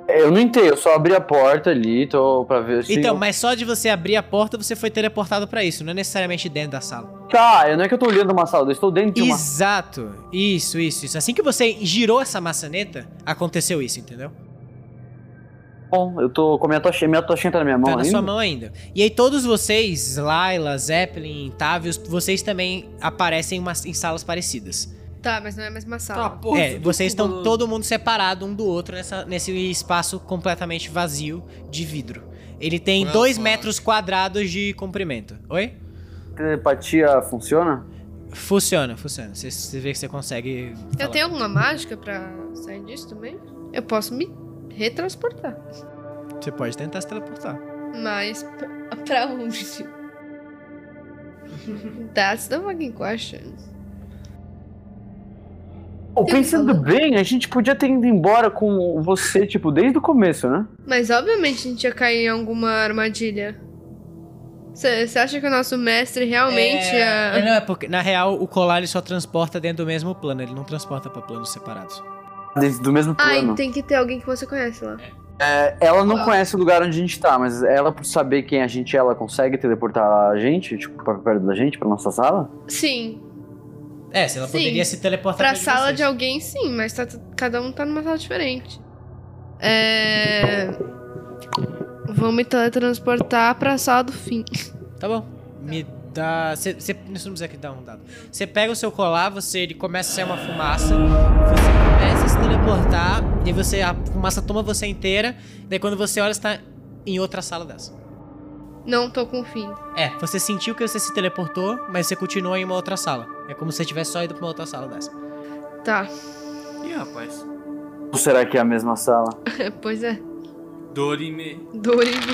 Eu não entendo, eu só abri a porta ali, tô pra ver se. Então, mas só de você abrir a porta, você foi teleportado pra isso, não é necessariamente dentro da sala. Tá, eu não é que eu tô olhando uma sala, eu estou dentro de uma Exato. Isso, isso, isso. Assim que você girou essa maçaneta, aconteceu isso, entendeu? Bom, eu tô com a minha tochinha, minha tochinha tá na minha mão Tá na ainda. sua mão ainda. E aí todos vocês, Laila, Zeppelin, Tavius, vocês também aparecem em, umas- em salas parecidas. Tá, mas não é a mesma Tá, sala. porra. é, vocês estão todo mundo separado um do outro nessa, nesse espaço completamente vazio de vidro. Ele tem Well, dois fuck. metros quadrados de comprimento. Oi? Telepatia funciona? Funciona, funciona. Você, você vê que você consegue. Eu falar. tenho alguma mágica pra sair disso também? Eu posso me retransportar. Você pode tentar se teleportar. Mas pra, pra onde? That's the fucking question. Pô, pensando bem, a gente podia ter ido embora com você, tipo, desde o começo, né? Mas obviamente a gente ia cair em alguma armadilha. Você acha que o nosso mestre realmente É, ia. Não, é porque, na real, o colar ele só transporta dentro do mesmo plano, ele não transporta pra planos separados. Desde do mesmo plano. tem que ter alguém que você conhece lá. É, ela não conhece o lugar onde a gente tá, mas ela, por saber quem a gente é, ela consegue teleportar a gente, tipo, pra perto da gente, pra nossa sala? Sim. É, se ela Sim. poderia se teleportar Pra de sala vocês. de alguém, sim, mas tá- cada um tá numa sala diferente. É. Vou me teletransportar pra sala do fim. Tá bom. Me dá. Você não precisa aqui dar um dado. Você pega o seu colar, você ele começa a sair uma fumaça, você começa a se teleportar, e você a fumaça toma você inteira, daí quando você olha, você tá em outra sala dessa. Não tô com fim. É, você sentiu que você se teleportou, mas você continua em uma outra sala. É como se você tivesse só ido pra uma outra sala dessa. Tá. Ih, rapaz. Ou será que é a mesma sala? pois é. Dorime Dorigo.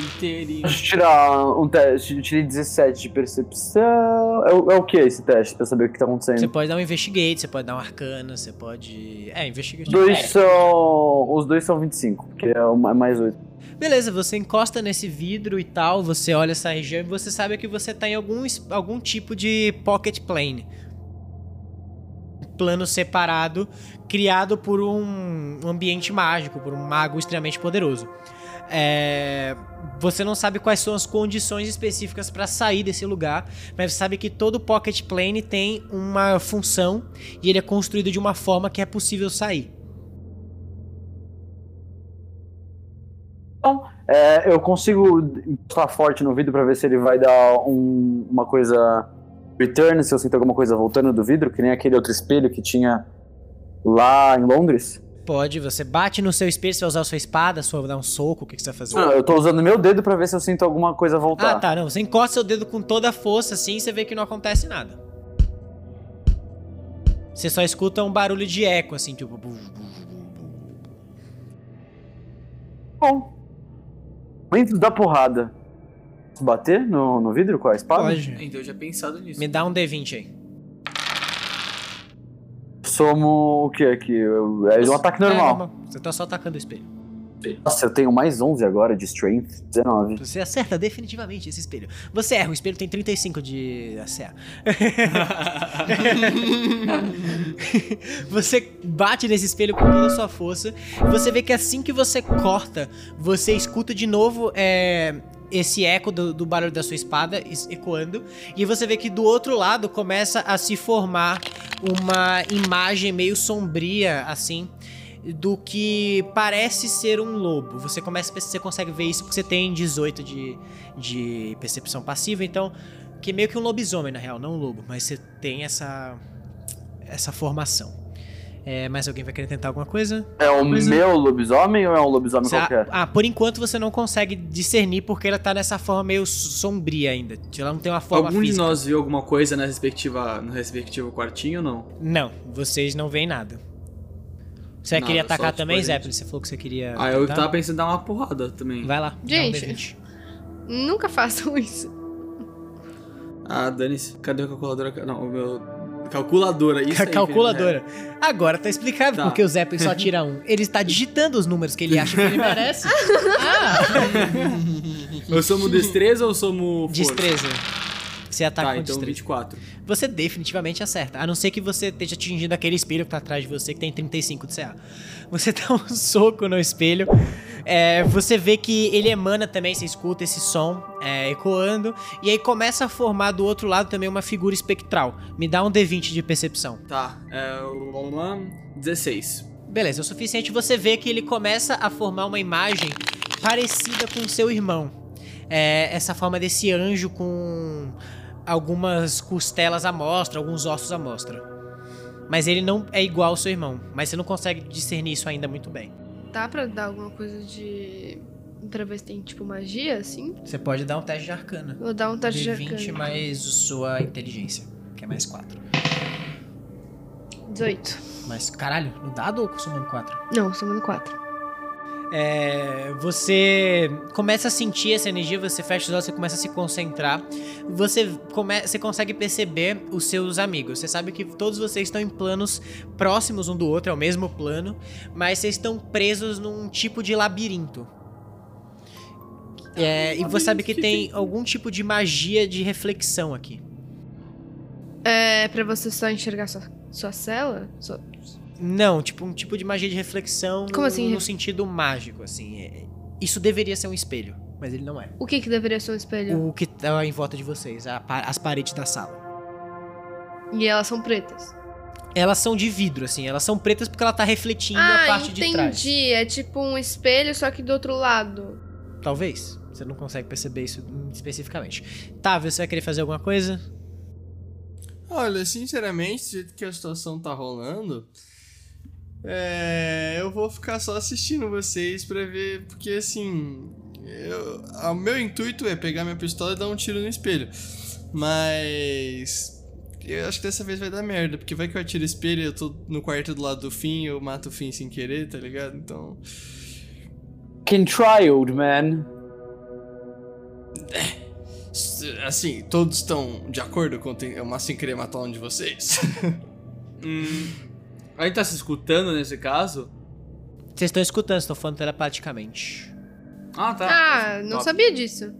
Inteirinho. Deixa eu tirar um teste. Eu tirei 17 de percepção. É, o- é o que esse teste? Pra saber o que tá acontecendo? Você pode dar um investigate, você pode dar um arcana, você pode. É, investigate. Dois É. são. Os dois são 25, que é uma- mais 8. Beleza, você encosta nesse vidro e tal, você olha essa região e você sabe que você tá em algum, algum tipo de pocket plane. Plano separado, criado por um ambiente mágico, por um mago extremamente poderoso. É, Você não sabe quais são as condições específicas para sair desse lugar, mas você sabe que todo pocket plane tem uma função e ele é construído de uma forma que é possível sair. É, eu consigo encostar forte no vidro pra ver se ele vai dar um- uma coisa. Return, se eu sinto alguma coisa voltando do vidro, que nem aquele outro espelho que tinha lá em Londres. Pode, você bate no seu espelho, você vai usar a sua espada, sua dar um soco, o que, que você vai fazer? Não, eu tô usando meu dedo pra ver se eu sinto alguma coisa voltar. Ah, tá, não. Você encosta seu dedo com toda a força assim e você vê que não acontece nada. Você só escuta um barulho de eco, assim, tipo. Bom. Momento da porrada. Bater no, no vidro com a espada? Pode. Então eu já pensado nisso. Me dá um D20 aí. Somos o que aqui? É um ataque É, normal. Você tá só atacando o espelho. Nossa, eu tenho mais 11 agora de Strength. 19. Você acerta definitivamente esse espelho. Você erra, o espelho tem 35 de ACA. você bate nesse espelho com toda a sua força. E você vê que assim que você corta, você escuta de novo é, esse eco do, do barulho da sua espada es- ecoando. E você vê que do outro lado começa a se formar uma imagem meio sombria, assim, do que parece ser um lobo. Você começa, você consegue ver isso porque você tem 18 de, de percepção passiva, então que é meio que um lobisomem na real, não um lobo, mas você tem essa essa formação. É, mais alguém vai querer tentar alguma coisa? É o Pois é. meu lobisomem ou é um lobisomem Você- qualquer? ah, por enquanto você não consegue discernir porque ela tá nessa forma meio sombria ainda. Ela não tem uma forma Algum de física. nós viu alguma coisa na respectiva, no respectivo quartinho ou não? Não, vocês não veem nada. Você Nada, queria atacar tipo, também, Zeppelin? Você falou que você queria. Ah, eu tava pensando em dar uma porrada também. Vai lá. um Gente. D20. Nunca façam isso. Ah, dane-se. Cadê a calculadora? Não, o meu. Calculadora, isso aí, calculadora. Agora tá explicado Tá. porque o Zeppelin só tira um. Ele está digitando os números que ele acha que ele merece. ah. Eu somo destreza ou somo força? destreza. Você ataca Tá, com então destreza. 24. Você definitivamente acerta. A não ser que você esteja atingindo aquele espelho que tá atrás de você, que tem 35 de CA. Você dá um soco no espelho. é, você vê que ele emana também, você escuta esse som é, ecoando. E aí começa a formar do outro lado também uma figura espectral. Me dá um D20 de percepção. Tá, é. Lá. 16. Beleza, é o suficiente você ver que ele começa a formar uma imagem parecida com o seu irmão. É, essa forma desse anjo com algumas costelas à mostra, alguns ossos à mostra. Mas ele não é igual ao seu irmão, mas você não consegue discernir isso ainda muito bem. Dá pra dar alguma coisa de. Pra ver se tem tipo magia, assim? Você pode dar um teste de arcana. Vou dar um teste de D20 arcana. mais sua inteligência, que é mais 4. 18. Mas caralho, no dado ou somando 4? Não, somando 4. É, você começa a sentir essa energia, você fecha os olhos, você começa a se concentrar. Você, come, você consegue perceber os seus amigos. Você sabe que todos vocês estão em planos próximos um do outro, é o mesmo plano, mas vocês estão presos num tipo de labirinto. É, e você sabe que tem algum tipo de magia de reflexão aqui. É pra você só enxergar sua, sua cela? Sua- Não, tipo um tipo de magia de reflexão Como no, assim? no sentido mágico, assim. É- isso deveria ser um espelho, mas ele não é. O que que deveria ser um espelho? o que tá em volta de vocês, a as paredes da sala. E elas são pretas. Elas são de vidro, assim, elas são pretas porque ela tá refletindo ah, a parte de trás. entendi. É tipo um espelho, só que do outro lado. Talvez. Você não consegue perceber isso especificamente. Tá, você vai querer fazer alguma coisa? Olha, sinceramente, do jeito que a situação tá rolando, é, eu vou ficar só assistindo vocês pra ver, porque assim, eu, o meu intuito é pegar minha pistola e dar um tiro no espelho, mas eu acho que dessa vez vai dar merda, porque vai que eu atiro o espelho, eu tô no quarto do lado do fim, eu mato o fim sem querer, tá ligado? Então, Can try, old man. assim, todos estão de acordo com eu sem querer matar um de vocês? Hum, a gente tá se escutando nesse caso? Vocês estão escutando, estão falando telepaticamente. Ah, tá. Ah, não Top. sabia disso.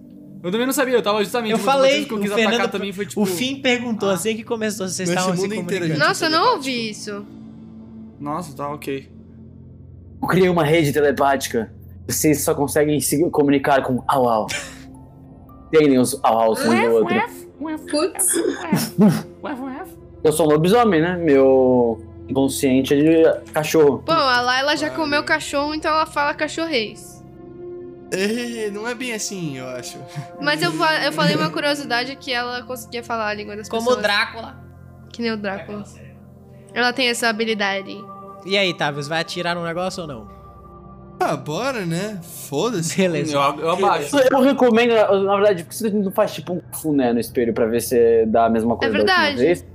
Eu também não sabia, eu tava justamente. Eu falei, que eu o quis Fernando- atacar também foi tipo. O Fim perguntou Ah. assim que começou, vocês estavam se mundo inteiro, comunicando. gente. Nossa, eu não ouvi isso. Nossa, tá ok. Eu criei uma rede telepática. Vocês só conseguem se comunicar com au au. Entendem os au au um do outro. Putz. Eu sou um lobisomem, né? Meu inconsciente é de cachorro. Bom, a Laila já Vale. comeu cachorro, então ela fala cachorrês. É, não é bem assim, eu acho. Mas eu, fa- eu falei uma curiosidade que ela conseguia falar a língua das Como o pessoas. Drácula. Que nem o Drácula. Ela tem essa habilidade. E aí, Tavius, vai atirar no negócio ou não? Ah, bora, né? Foda-se. Beleza. Eu, eu abaixo. Eu recomendo, na verdade, porque você não faz tipo um funé no espelho pra ver se dá a mesma coisa É da última verdade. vez.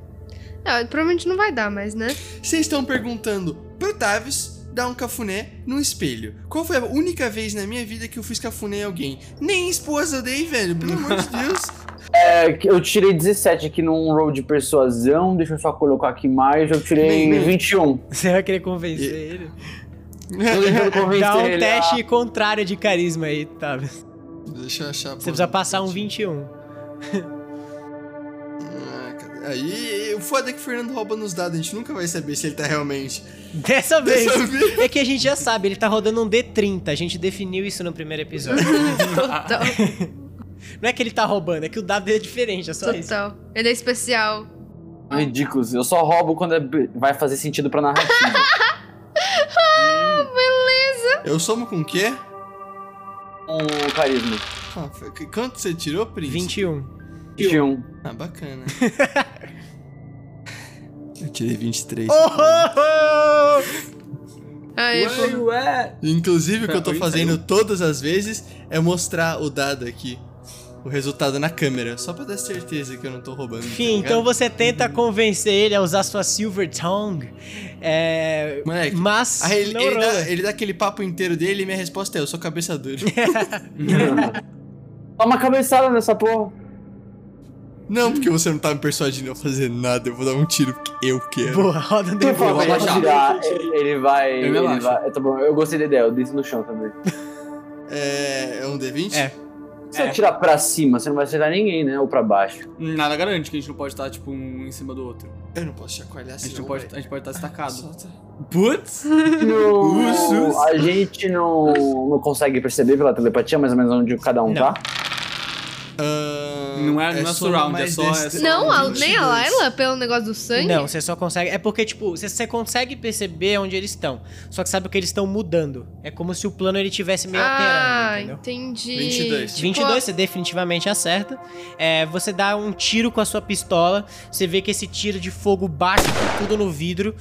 Não, provavelmente não vai dar, mas né? Vocês estão perguntando pro Tavis dar um cafuné no espelho. Qual foi a única vez na minha vida que eu fiz cafuné em alguém? Nem esposa eu dei, velho. Pelo amor de Deus. É, que eu tirei 17 aqui num roll de persuasão, deixa eu só colocar aqui mais, eu tirei Bem, bem. 21. Você vai querer convencer ele? Tô tentando convencer Dá um ele teste contrário de carisma aí, Tavius. Deixa eu achar. Você precisa passar um 21. Ah? Aí, o foda é que o Fernando rouba nos dados. A gente nunca vai saber se ele tá realmente. Dessa vez. Dessa vez. É que a gente já sabe, ele tá rodando um D30. A gente definiu isso no primeiro episódio. Total. Não é que ele tá roubando, é que o dado dele é diferente, é só isso. Total. Ele é especial. Ridículos, eu só roubo quando é- vai fazer sentido pra narrativa. Eu somo com o quê? um carisma. Ah, Quanto você tirou, Príncipe? 21. 21. Ah, bacana. eu tirei 23. Oh, oh, Aí, Ué, ué. Inclusive, o que eu tô fazendo todas as vezes é mostrar o dado aqui. o resultado na câmera, só pra ter certeza que eu não tô roubando. Enfim, tá então você tenta convencer ele a usar sua Silver Tongue. É. Moleque, Mas. Aí ele, ele, dá, ele dá aquele papo inteiro dele e minha resposta é: eu sou cabeça dura. Dá uma cabeçada nessa porra. Não, porque você não tá me persuadindo a fazer nada, eu vou dar um tiro porque eu quero. Boa, roda Por D20. favor, ele abaixar. vai. Eu me Ele abaixo. vai tá bom, eu gostei da ideia, eu desço no chão também. É, é um D20? É. Se eu atirar pra cima, você não vai acertar ninguém, né? Ou pra baixo. Nada garante que a gente não pode estar, tipo, um em cima do outro. Eu não posso chacoalhar A assim. gente, não pode, a gente pode estar estacado. Solta. Putz! No- a gente não, não consegue perceber pela telepatia mais ou menos onde cada um Não. tá. Ah, Não é- não é surround, é só- é Não, a- 22. nem a Layla, pelo negócio do sangue. Não, você só consegue. É porque, tipo, você, você consegue perceber onde eles estão. Só que sabe que eles estão mudando. É como se o plano ele tivesse meio ah, alterando, entendeu? entendi. 22. Tipo, 22, você definitivamente acerta. É, você dá um tiro com a sua pistola. Você vê que esse tiro de fogo bate tudo no vidro.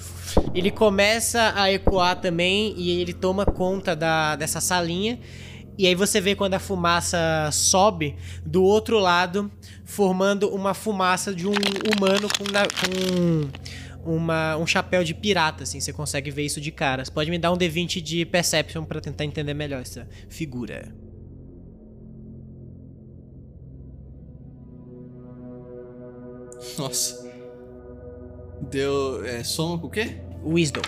Ele começa a ecoar também e ele toma conta da, dessa salinha. E aí você vê quando a fumaça sobe do outro lado, formando uma fumaça de um humano com, com uma, um chapéu de pirata, assim. Você consegue ver isso de cara. Você pode me dar um D20 de Perception pra tentar entender melhor essa figura. Nossa. Deu. É, soma com o quê? Wisdom.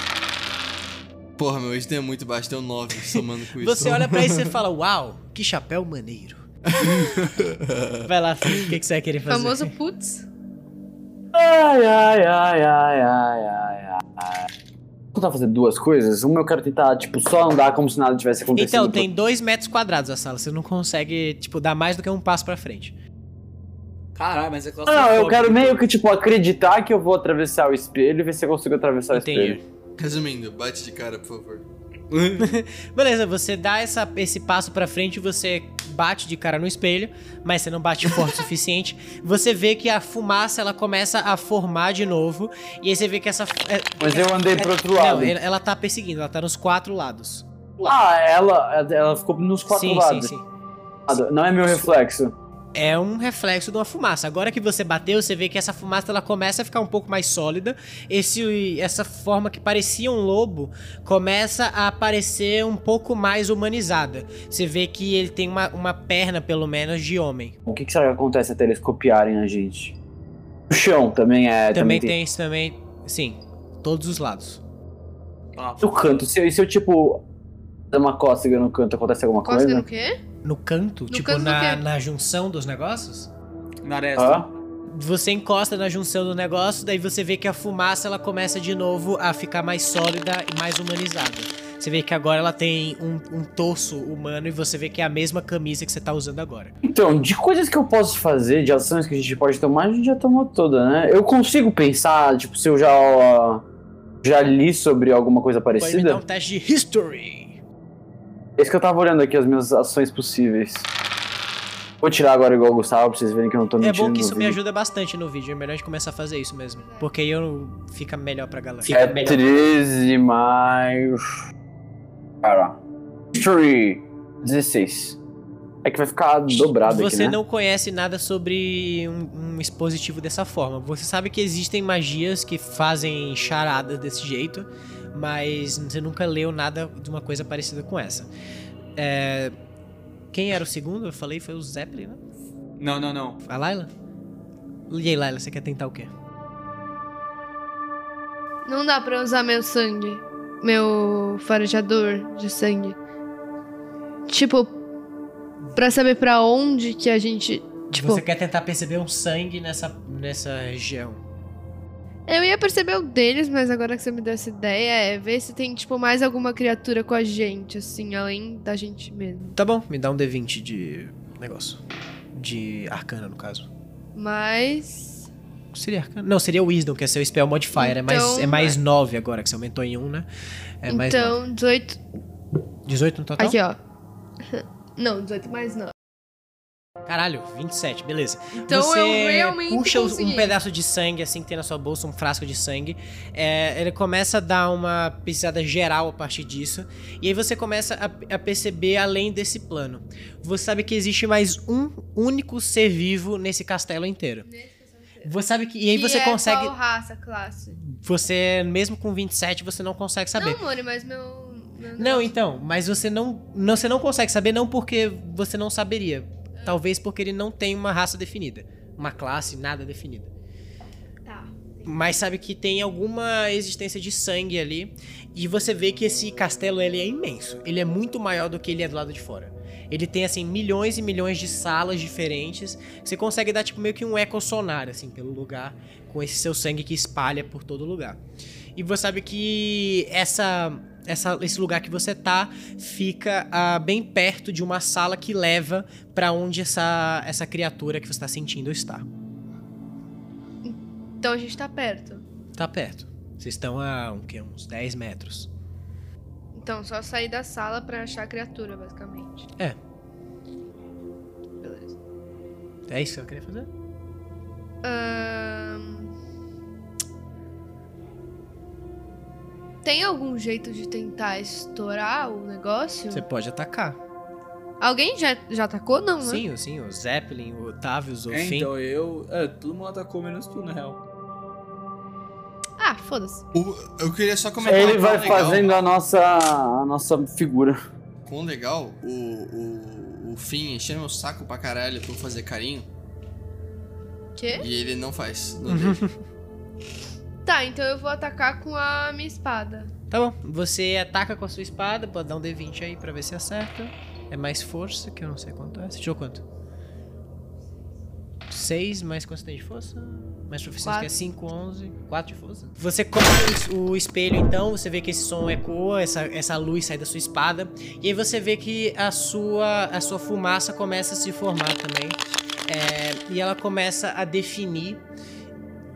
Porra, meu wisdom é muito baixo, deu 9 somando com isso. Você olha pra isso e fala, uau, que chapéu maneiro. vai lá, filho, o que, que você vai querer fazer? famoso putz. Ai, ai, ai, ai, ai, ai, ai. Vou tentar fazer duas coisas. Uma eu quero tentar, tipo, só andar como se nada tivesse acontecido. Então, tem dois metros quadrados a sala, você não consegue, tipo, dar mais do que um passo pra frente. Caralho, mas é Não, eu quero meio que, tipo, acreditar que eu vou atravessar o espelho e ver se eu consigo atravessar o Entendi. espelho. Resumindo, bate de cara, por favor. Beleza, você dá essa, esse passo pra frente, você bate de cara no espelho, mas você não bate forte o suficiente. Você vê que a fumaça, ela começa a formar de novo, e aí você vê que essa... é- Mas eu andei pro outro Não, lado. ela, ela tá perseguindo, ela tá nos quatro lados. Ah, ela, ela ficou nos quatro sim, lados. sim, sim. Não é meu reflexo. É um reflexo de uma fumaça. Agora que você bateu, você vê que essa fumaça ela começa a ficar um pouco mais sólida. Esse, essa forma que parecia um lobo começa a aparecer um pouco mais humanizada. Você vê que ele tem uma, uma perna, pelo menos, de homem. O que, que será que acontece até eles copiarem a gente? O chão também é. também tem isso também. Sim, todos os lados. O canto. Se, eu- se eu, tipo, dar uma cócega no canto, acontece alguma Cócega coisa? no quê? No canto, No tipo canto na, na junção dos negócios. Na aresta. Hã? Você encosta na junção do negócio, daí você vê que a fumaça ela começa de novo a ficar mais sólida e mais humanizada. Você vê que agora ela tem um, um torso humano e você vê que é a mesma camisa que você tá usando agora. Então, de coisas que eu posso fazer, de ações que a gente pode tomar, a gente já tomou toda, né? Eu consigo pensar, tipo, se eu já. já li sobre alguma coisa Pode me dar parecida? um teste de History. É isso que eu tava olhando aqui, as minhas ações possíveis. Vou tirar agora igual o Gustavo, pra vocês verem que eu não tô É mentindo. bom que isso me vídeo. ajuda bastante no vídeo. É melhor a gente começar a fazer isso mesmo. Porque aí eu fica melhor pra galera. É 13 mais. Cara. History 16. É que vai ficar dobrado aqui, Você né? não conhece nada sobre um, um expositivo dessa forma. Você sabe que existem magias que fazem charadas desse jeito, mas você nunca leu nada de uma coisa parecida com essa. É, Quem era o segundo? Eu falei foi o Zeppelin, né? Não, não, não. A Layla? E aí, Layla, você quer tentar o quê? Não dá pra usar meu sangue. Meu farejador de sangue. Tipo, pra saber pra onde que a gente. Tipo, Você quer tentar perceber um sangue nessa, nessa região. Eu ia perceber o deles, mas agora que você me deu essa ideia, é ver se tem, tipo, mais alguma criatura com a gente, assim, além da gente mesmo. Tá bom, me dá um D20 de negócio. De arcana, no caso. Mas. Seria arcana? Não, seria Wisdom, que é seu spell modifier. é mais, Então, é mais 9 agora, que você aumentou em 1, né? É mais então, 18. 18 no total? Aqui, ó. Não, 18 mais 9. Caralho, 27, beleza. Então você eu realmente puxa um consegui. pedaço de sangue, assim, que tem na sua bolsa, um frasco de sangue. É, ele começa a dar uma pesquisada geral a partir disso. E aí você começa a, a perceber além desse plano. Você sabe que existe mais um único ser vivo nesse castelo inteiro. Você sabe que. E aí Que você é consegue. Qual raça, classe? Você, mesmo com 27, você não consegue saber. Não, Mori, mas meu. meu Não, então, mas você não, não, você não consegue saber, não porque você não saberia. Talvez porque ele não tem uma raça definida. Uma classe, nada definida. Tá. Mas sabe que tem alguma existência de sangue ali. E você vê que esse castelo ele é imenso. Ele é muito maior do que ele é do lado de fora. Ele tem, assim, milhões e milhões de salas diferentes. Você consegue dar, tipo, meio que um ecossonar, assim, pelo lugar. Com esse seu sangue que espalha por todo lugar. E você sabe que essa, essa, esse lugar que você tá fica ah, bem perto de uma sala que leva pra onde essa, essa criatura que você tá sentindo está. Então a gente tá perto. Tá perto. Vocês estão a um, quê? uns 10 metros. Então, só sair da sala pra achar a criatura, basicamente. É. Beleza. É isso que eu queria fazer? Ahn, Tem algum jeito de tentar estourar o negócio? Você pode atacar. Alguém já, já atacou? Não, né? Sim, sim, o Zeppelin, o Tavius, o É, Finn. então eu. É, todo mundo atacou menos tu, na real. Ah, foda-se. Eu queria só comentar Ele vai legal, fazendo a nossa, a nossa figura. Quão legal o, o, o Finn enchendo meu saco pra caralho pra eu fazer carinho. Quê? E ele não faz. Não. Tá, então eu vou atacar com a minha espada. Tá bom, você ataca com a sua espada, pode dar um D20 aí pra ver se acerta. É mais força, que eu não sei quanto é. Você tirou quanto? 6 mais quanto tem de força? Mais proficiência que é Quatro. 5, 11. 4 de força. Você corta o o espelho então, você vê que esse som ecoa, essa, essa luz sai da sua espada. E aí você vê que a sua, a sua fumaça começa a se formar também. É, e ela começa a definir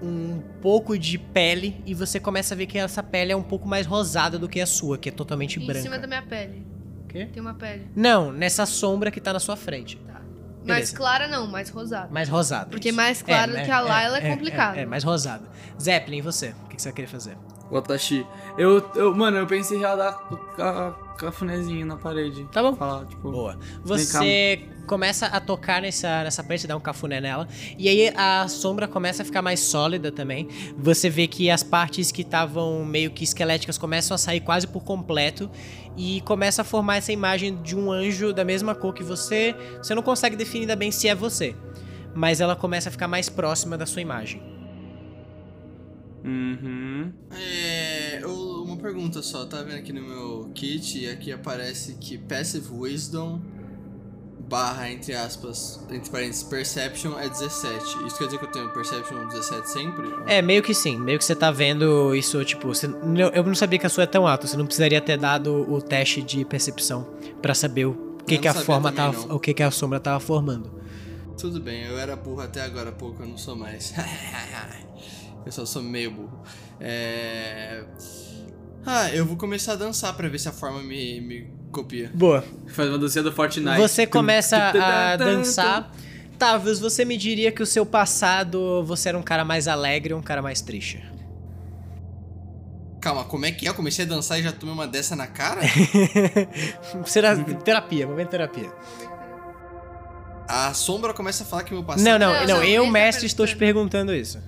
um pouco de pele. E você começa a ver que essa pele é um pouco mais rosada do que a sua, que é totalmente Em branca. cima da minha pele. O quê? Tem uma pele. Não, nessa sombra que tá na sua frente. Tá. Mais Beleza. clara não, mais rosada. Mais rosada. Porque isso. mais clara do que a Layla é complicado. É, mais rosada. Zeppelin, e você? O que você vai querer fazer? Watashi. Eu, eu, mano, eu pensei em já dar cafunézinho na parede. Tá bom. Falar, tipo. Boa. Você começa a tocar nessa, nessa parede, dá um cafuné nela. E aí a sombra começa a ficar mais sólida também. Você vê que as partes que estavam meio que esqueléticas começam a sair quase por completo. E começa a formar essa imagem de um anjo da mesma cor que você. Você não consegue definir ainda bem se é você. Mas ela começa a ficar mais próxima da sua imagem. Uhum. É, eu- pergunta só, tá vendo aqui no meu kit e aqui aparece que Passive Wisdom barra, entre aspas, entre parênteses, Perception é 17. Isso quer dizer que eu tenho Perception 17 sempre? É, meio que sim. Meio que você tá vendo isso, tipo, você- eu não sabia que a sua é tão alta. Você não precisaria ter dado o teste de percepção pra saber o que, que a forma tava, não. o que, que a sombra tava formando. Tudo bem, eu era burro até agora há pouco, eu não sou mais. eu só sou meio burro. É... Ah, eu vou começar a dançar pra ver se a forma me, me copia. Boa. Faz uma dancinha do Fortnite. Você começa a dançar. Talvez você me diria que o seu passado você era um cara mais alegre ou um cara mais triste. Calma, como é que é? Eu comecei a dançar e já tomei uma dessa na cara? Será terapia, momento de terapia. A sombra começa a falar que meu passado. Não, não, Não, não, não, eu, tá mestre, estou te perguntando isso.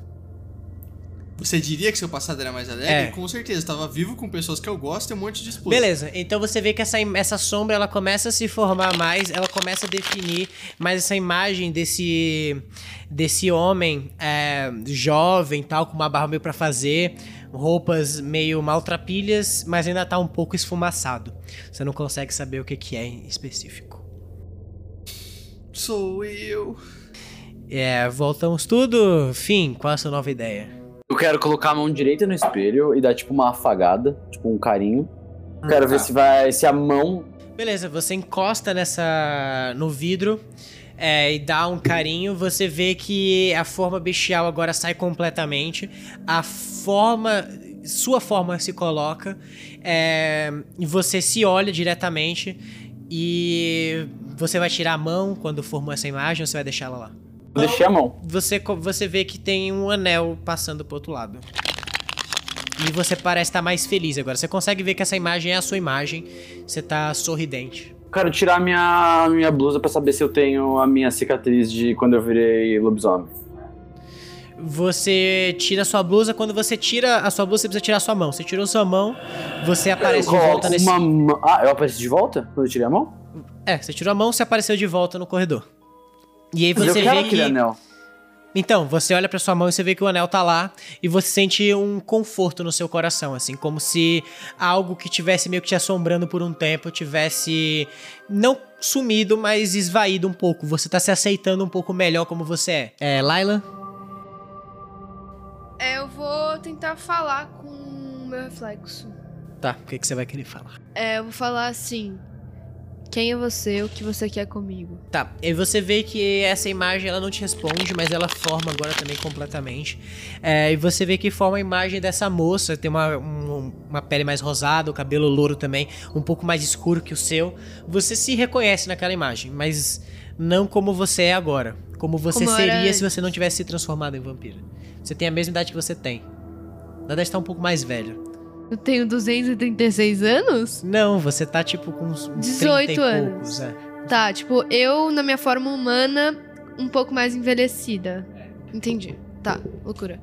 Você diria que seu passado era mais alegre? É. Com certeza, eu tava vivo com pessoas que eu gosto e um monte de esposa. Beleza, então você vê que essa, essa sombra ela começa a se formar mais, ela começa a definir mais essa imagem desse desse homem é, jovem, tal, com uma barba meio pra fazer, roupas meio maltrapilhas, mas ainda tá um pouco esfumaçado. Você não consegue saber o que, que é em específico. Sou eu. É, voltamos tudo. Fim, qual a sua nova ideia? Eu quero colocar a mão direita no espelho e dar tipo uma afagada, tipo um carinho. Quero ver se vai. se a mão. Beleza, você encosta nessa no vidro é, e dá um carinho. Você vê que a forma bestial agora sai completamente. A forma, sua forma se coloca é, e você se olha diretamente E você vai tirar a mão quando formou essa imagem ou você vai deixar ela lá? Eu deixei a mão. Você, você vê que tem um anel passando pro outro lado. E você parece estar mais feliz agora. Você consegue ver que essa imagem é a sua imagem. Você tá sorridente. Quero tirar minha, minha blusa pra saber se eu tenho a minha cicatriz de quando eu virei lobisomem. Você tira a sua blusa. Quando você tira a sua blusa, você precisa tirar a sua mão. Você tirou sua mão, você aparece de Coloco volta nesse. uma Ah, eu apareci de volta quando eu tirei a mão? É, você tirou a mão, você apareceu de volta no corredor. E aí você vê que. anel. Então, você olha pra sua mão e você vê que o anel tá lá e você sente um conforto no seu coração, assim, como se algo que tivesse meio que te assombrando por um tempo tivesse não sumido, mas esvaído um pouco. Você tá se aceitando um pouco melhor como você é. É, Laila? É, eu vou tentar falar com o meu reflexo. Tá, o que, que você vai querer falar? É, eu vou falar assim. Quem é você? O que você quer comigo? Tá, e você vê que essa imagem ela não te responde, mas ela forma agora também completamente. É, e você vê que forma a imagem dessa moça, tem uma, um- uma pele mais rosada, o cabelo louro também, um pouco mais escuro que o seu. Você se reconhece naquela imagem, mas não como você é agora. Como você Como era seria se antes. você não tivesse se transformado em vampiro. Você tem a mesma idade que você tem. Na verdade, está um pouco mais velho. Eu tenho 236 anos? Não, você tá tipo com uns 18 30 e anos. poucos, é. Tá, tipo, eu na minha forma humana, um pouco mais envelhecida. Entendi. Tá, loucura.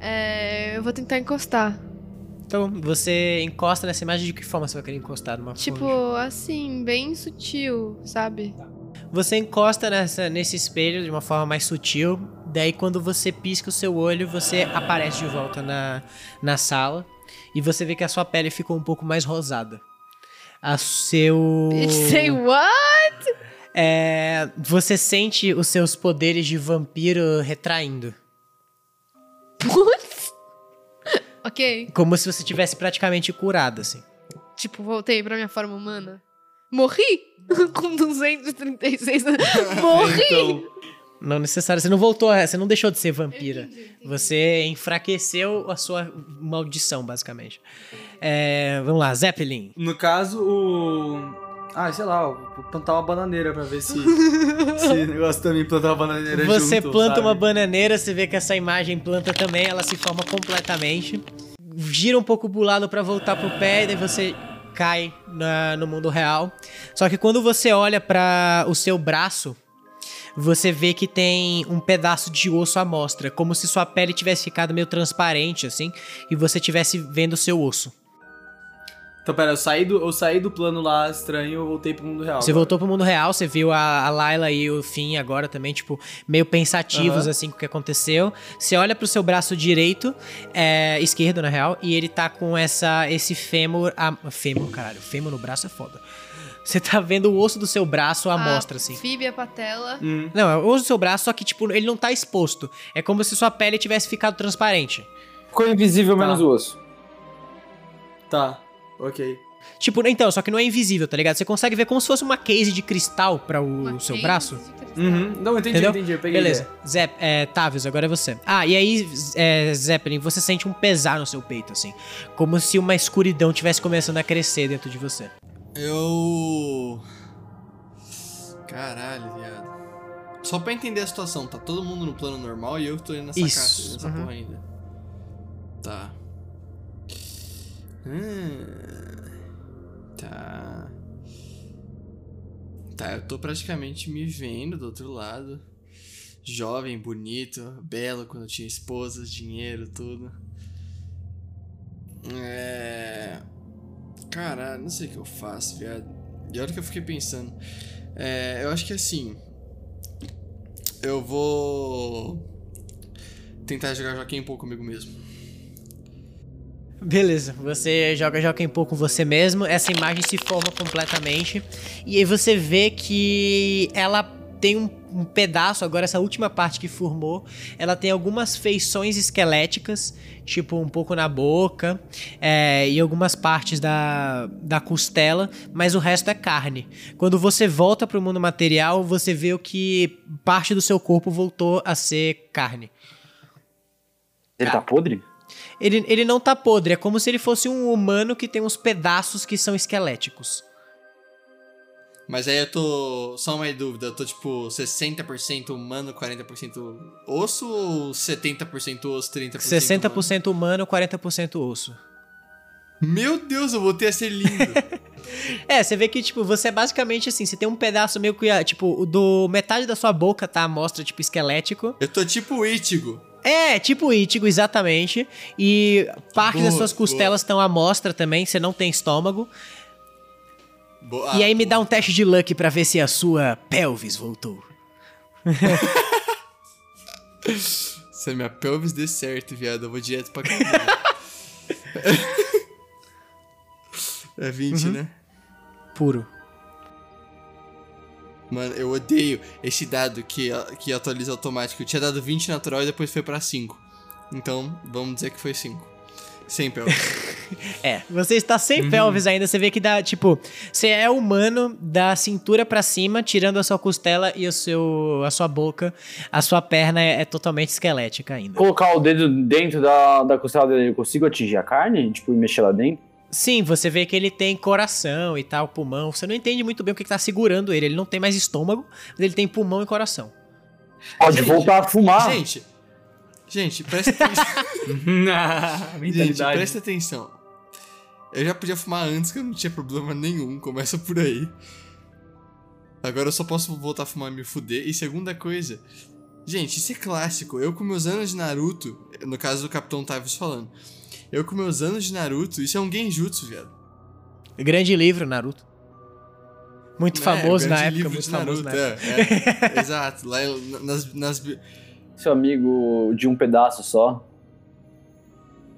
É, eu vou tentar encostar. Então, você encosta nessa imagem de que forma você vai querer encostar numa Tipo, fonte? assim, bem sutil, sabe? Você encosta nessa, nesse espelho de uma forma mais sutil. Daí, quando você pisca o seu olho, você aparece de volta na, na sala. E você vê que a sua pele ficou um pouco mais rosada. A seu. Say what? É, você sente os seus poderes de vampiro retraindo. Ok. Como se você tivesse praticamente curado, assim. Tipo, voltei pra minha forma humana. Morri? Com 236 anos. Morri! Então, Não necessário. Você não voltou, a- você não deixou de ser vampira. Você enfraqueceu a sua maldição, basicamente. É, vamos lá, Zeppelin. no caso, o. Ah, sei lá, plantar uma bananeira pra ver se. se o negócio também plantar uma bananeira Você junto, planta sabe? uma bananeira, você vê que essa imagem planta também, ela se forma completamente. Gira um pouco pro lado pra voltar pro pé, e daí você cai na- no mundo real. Só que quando você olha pra o seu braço, você vê que tem um pedaço de osso à mostra, como se sua pele tivesse ficado meio transparente, assim, e você tivesse vendo o seu osso. Então, pera, eu saí, do, eu saí do plano lá estranho eu voltei pro mundo real. Você agora. voltou pro mundo real, você viu a, a Layla e o Finn agora também, tipo, meio pensativos, Aham. assim, com o que aconteceu. Você olha pro seu braço direito, é, esquerdo, na real, e ele tá com essa, esse fêmur... A, fêmur, caralho, fêmur no braço é foda. Você tá vendo o osso do seu braço à mostra, assim. Fíbia patela. Hum. Não, é o osso do seu braço, só que, tipo, ele não tá exposto. É como se sua pele tivesse ficado transparente. Ficou invisível Tá. menos o osso. Tá, ok. Tipo, então, só que não é invisível, tá ligado? Você consegue ver como se fosse uma case de cristal para o uma seu case braço. Uhum. Não, entendi, Entendeu? entendi. Eu peguei. Beleza. Zep, é, Tavius, agora é você. Ah, e aí, é, Zeppelin, você sente um pesar no seu peito, assim. Como se uma escuridão tivesse começando a crescer dentro de você. Eu. Caralho, viado. Só pra entender a situação, tá todo mundo no plano normal e eu tô indo nessa Isso, caixa, nessa uhum. porra ainda. Tá. Hum, tá. Tá, eu tô praticamente me vendo do outro lado. Jovem, bonito, belo quando eu tinha esposa, dinheiro, tudo. É. Caralho, não sei o que eu faço, viado. E olha que eu fiquei pensando. É, eu acho que assim. Eu vou. Tentar jogar Joaquim Pô comigo mesmo. Beleza, você joga Joaquim Pô com você mesmo, essa imagem se forma completamente, e aí você vê que ela tem um, um pedaço, agora essa última parte que formou, ela tem algumas feições esqueléticas, tipo um pouco na boca, é, e algumas partes da, da costela, mas o resto é carne. Quando você volta pro mundo material, você vê o que parte do seu corpo voltou a ser carne. Ele tá podre? Ele, ele não tá podre, é como se ele fosse um humano que tem uns pedaços que são esqueléticos. Mas aí eu tô. Só uma dúvida, eu tô tipo 60% humano, 40% osso ou 70% osso, 30% 60% humano, 40% osso. humano? Meu Deus, eu voltei a ser lindo. É, você vê que, tipo, você é basicamente assim, você tem um pedaço meio que, ah, tipo, do metade da sua boca tá à mostra, tipo, esquelético. eu tô tipo o Ichigo. É, tipo Ítigo, exatamente. E parte Boa, das suas costelas estão à mostra também, você não tem estômago. Boa- e aí me dá um teste de luck pra ver se a sua pelvis voltou. Se a minha pelvis der certo, viado, eu vou direto pra cadeia. é 20, né? Puro. Mano, eu odeio esse dado que, que atualiza automático. Eu tinha dado 20 natural e depois foi pra 5. Então, vamos dizer que foi 5. Sem pelvis. É, você está sem pelvis ainda, você vê que dá, tipo, você é humano da cintura pra cima, tirando a sua costela e o seu, a sua boca, a sua perna é, é totalmente esquelética ainda. Colocar o dedo dentro da, da costela dele, eu consigo atingir a carne? Tipo, e mexer lá dentro? Sim, você vê que ele tem coração e tal, pulmão. Você não entende muito bem o que, que tá segurando ele. Ele não tem mais estômago, mas ele tem pulmão e coração. Pode Gente, voltar a fumar. Gente, gente, presta atenção. gente, Mentalidade. presta atenção. Eu já podia fumar antes que eu não tinha problema nenhum. Começa por aí. Agora eu só posso voltar a fumar e me fuder. E segunda coisa. Gente, isso é clássico. Eu com meus anos de Naruto, no caso do Capitão Tavis falando. Eu com meus anos de Naruto, isso é um genjutsu, viado. Grande livro, Naruto. Muito É, famoso na grande época, livro muito famoso na Naruto, época. é, é. Exato. Lá nas, nas, Seu amigo de um pedaço só.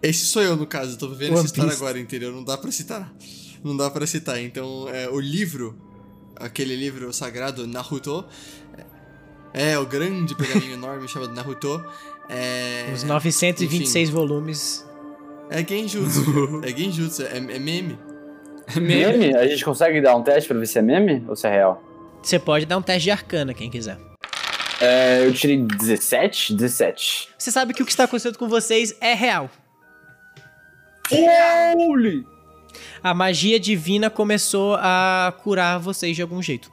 Esse sou eu, no caso. Eu tô vivendo One essa história Piece. agora, entendeu? Não dá pra citar. Não dá pra citar. Então, é, o livro, aquele livro sagrado, Naruto, é, é o grande pergaminho enorme chamado Naruto. É, Os 926 volumes. É genjutsu. é genjutsu, é, é meme. Meme? A gente consegue dar um teste pra ver se é meme ou se é real? Você pode dar um teste de arcana, quem quiser. É, eu tirei 17? 17. Você sabe que o que está acontecendo com vocês é real. Holy! A magia divina começou a curar vocês de algum jeito.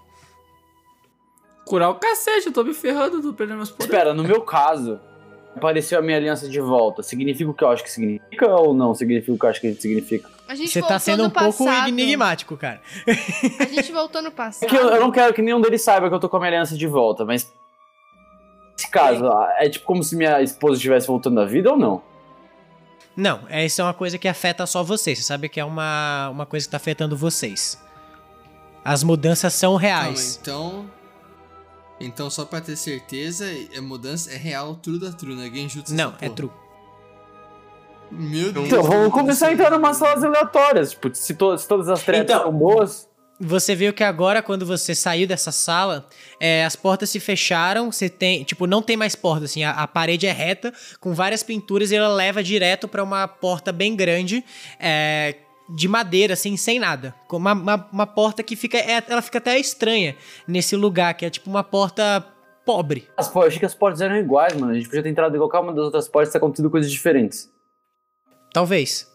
Curar o cacete, eu tô me ferrando, tô perdendo meus poderes. Espera, no meu caso, apareceu a minha aliança de volta. Significa o que eu acho que significa ou não significa o que eu acho que significa? A gente Você tá sendo no um pouco enigmático, cara. A gente voltou no É passado. que eu, eu não quero que nenhum deles saiba que eu tô com a minha aliança de volta, mas. Nesse caso, é tipo como se minha esposa estivesse voltando à vida ou não? Não, essa é uma coisa que afeta só vocês. Você sabe que é uma, uma coisa que tá afetando vocês. As mudanças são Calma, reais. então. Então, só pra ter certeza, a mudança é real, true da true, né? Genjutsu Não, essa é porra. true. Meu Deus. Então, vamos começar a entrar em umas salas aleatórias. Tipo, se, to- se todas as tretas Então. são boas. Você viu que agora, quando você saiu dessa sala, é, as portas se fecharam, você tem, tipo, não tem mais porta, assim, a, a parede é reta, com várias pinturas e ela leva direto pra uma porta bem grande, é, de madeira, assim, sem nada. Com Uma, uma, uma porta que fica, é, ela fica até estranha nesse lugar, que é tipo uma porta pobre. As, eu achei que as portas eram iguais, mano. A gente podia ter entrado em qualquer uma das outras portas e ter acontecido coisas diferentes. Talvez.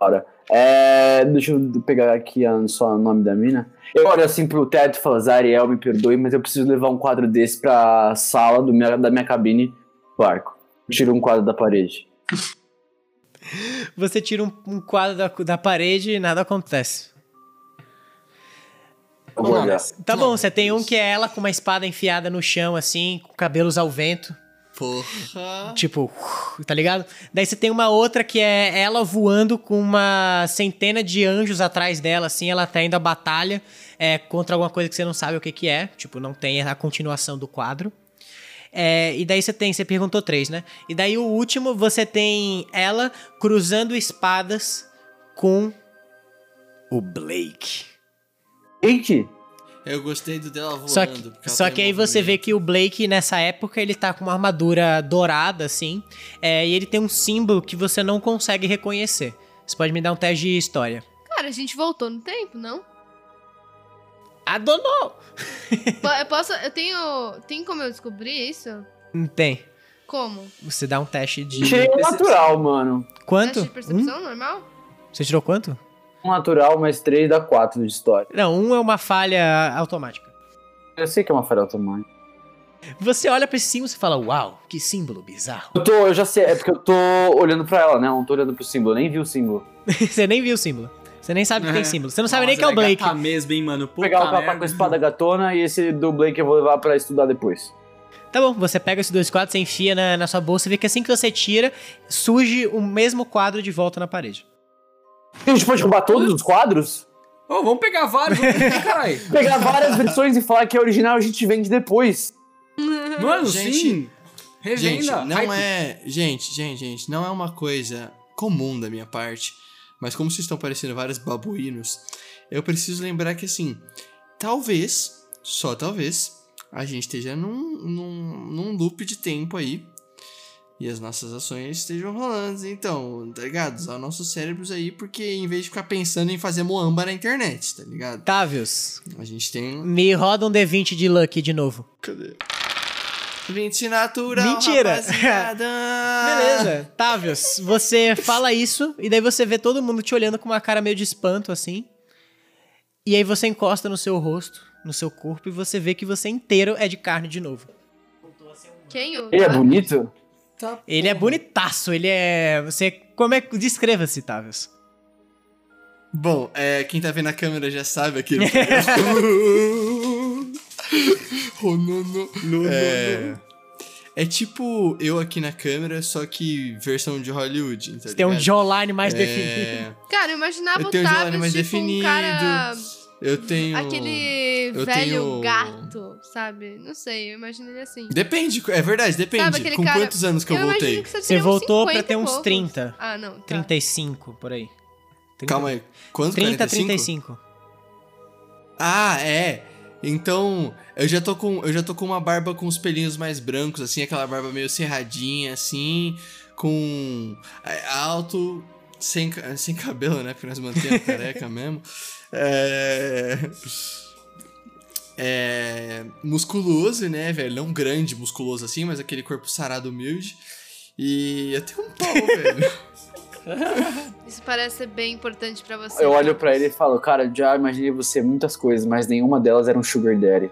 Ora, é, deixa eu pegar aqui a, só o nome da mina. Eu olho assim pro teto e falo, Zariel, me perdoe, mas eu preciso levar um quadro desse pra sala do minha, da minha cabine barco. Tiro um quadro da parede. Você tira um, um quadro da, da parede e nada acontece. Eu vou olhar. Tá bom, você tem um que é ela com uma espada enfiada no chão, assim, com cabelos ao vento. Porra. Tipo, tá ligado? Daí você tem uma outra que é ela voando com uma centena de anjos atrás dela, assim, ela tá indo à batalha é, contra alguma coisa que você não sabe o que que é. Tipo, não tem a continuação do quadro. É, e daí você tem, você perguntou três, né? E daí o último, você tem ela cruzando espadas com o Blake. Eite! Eu gostei do dela voando. Só que, só tá que aí você vê que o Blake, nessa época, ele tá com uma armadura dourada, assim. é, e ele tem um símbolo que você não consegue reconhecer. Você pode me dar um teste de história. Cara, a gente voltou no tempo, não? Adonou! Eu posso. Eu tenho. Tem como eu descobrir isso? Não tem. Como? Você dá um teste de. Tirei o natural, mano. Quanto? Teste de Um? percepção normal? Você tirou quanto? Um natural, mais três dá quatro de história. Não, um é uma falha automática. Eu sei que é uma falha automática. Você olha pra esse símbolo e fala, uau, que símbolo bizarro. Eu tô, eu já sei, é porque eu tô olhando pra ela, né? Eu não tô olhando pro símbolo, eu nem vi o símbolo. Você nem viu o símbolo. Você nem sabe que tem É. símbolo. Você não sabe nem que é o Blake. mesmo, hein, mano. Vou Puta pegar o capa merda. com a espada gatona e esse do Blake eu vou levar pra estudar depois. Tá bom, você pega esses dois quadros, você enfia na, na sua bolsa e vê que assim que você tira, surge o mesmo quadro de volta na parede. A gente pode roubar todos os quadros? Ô, vamos pegar vários, caralho. Pegar várias versões e falar que é original a gente vende depois. Mano, Gente, sim. Revenda. Gente, não Hype. é. Gente, gente, gente, não é uma coisa comum da minha parte. Mas como vocês estão parecendo vários babuínos, eu preciso lembrar que assim, talvez, só talvez, a gente esteja num, num, num loop de tempo aí. E as nossas ações estejam rolando. Então, tá ligado? Usar nossos cérebros aí, porque em vez de ficar pensando em fazer moamba na internet, tá ligado? Távios, A gente tem. me roda um D20 de luck de novo. Cadê? 20 natural. Mentira. rapaziada. Beleza, Távios, você fala isso e daí você vê todo mundo te olhando com uma cara meio de espanto assim. E aí você encosta no seu rosto, no seu corpo e você vê que você inteiro é de carne de novo. Quem? O Ele é Tá? Ele é bonitaço, ele é. Você. Como é que. Descreva-se, Távios. Bom, é, quem tá vendo a câmera já sabe aquele. oh, não, não. É, é tipo eu aqui na câmera, só que versão de Hollywood. Tá Você tem um jawline mais É, definido. Cara, eu imaginava Eu o um Tavius mais tipo definido. um cara... Eu tenho. Aquele eu velho tenho- gato, sabe? Não sei, eu imagino ele assim. Depende, é verdade, depende. Sabe Com cara- quantos anos que eu, imagino voltei? que você, Você voltou pra 50 ter uns poucos. 30. Ah, não. Tá. 35, por aí. 30, Calma aí. Quantos? 30, 45? 35. Ah, é. Então, eu já tô com eu já tô com uma barba com os pelinhos mais brancos assim, aquela barba meio cerradinha assim, com é, alto, sem, sem cabelo, né? Porque nós mantemos careca mesmo. É é musculoso, né, velho? Não grande, musculoso assim, mas aquele corpo sarado humilde. E tenho um pau, velho. Isso parece ser bem importante pra você. Eu olho pra ele e falo, cara, já imaginei você muitas coisas, mas nenhuma delas era um sugar daddy.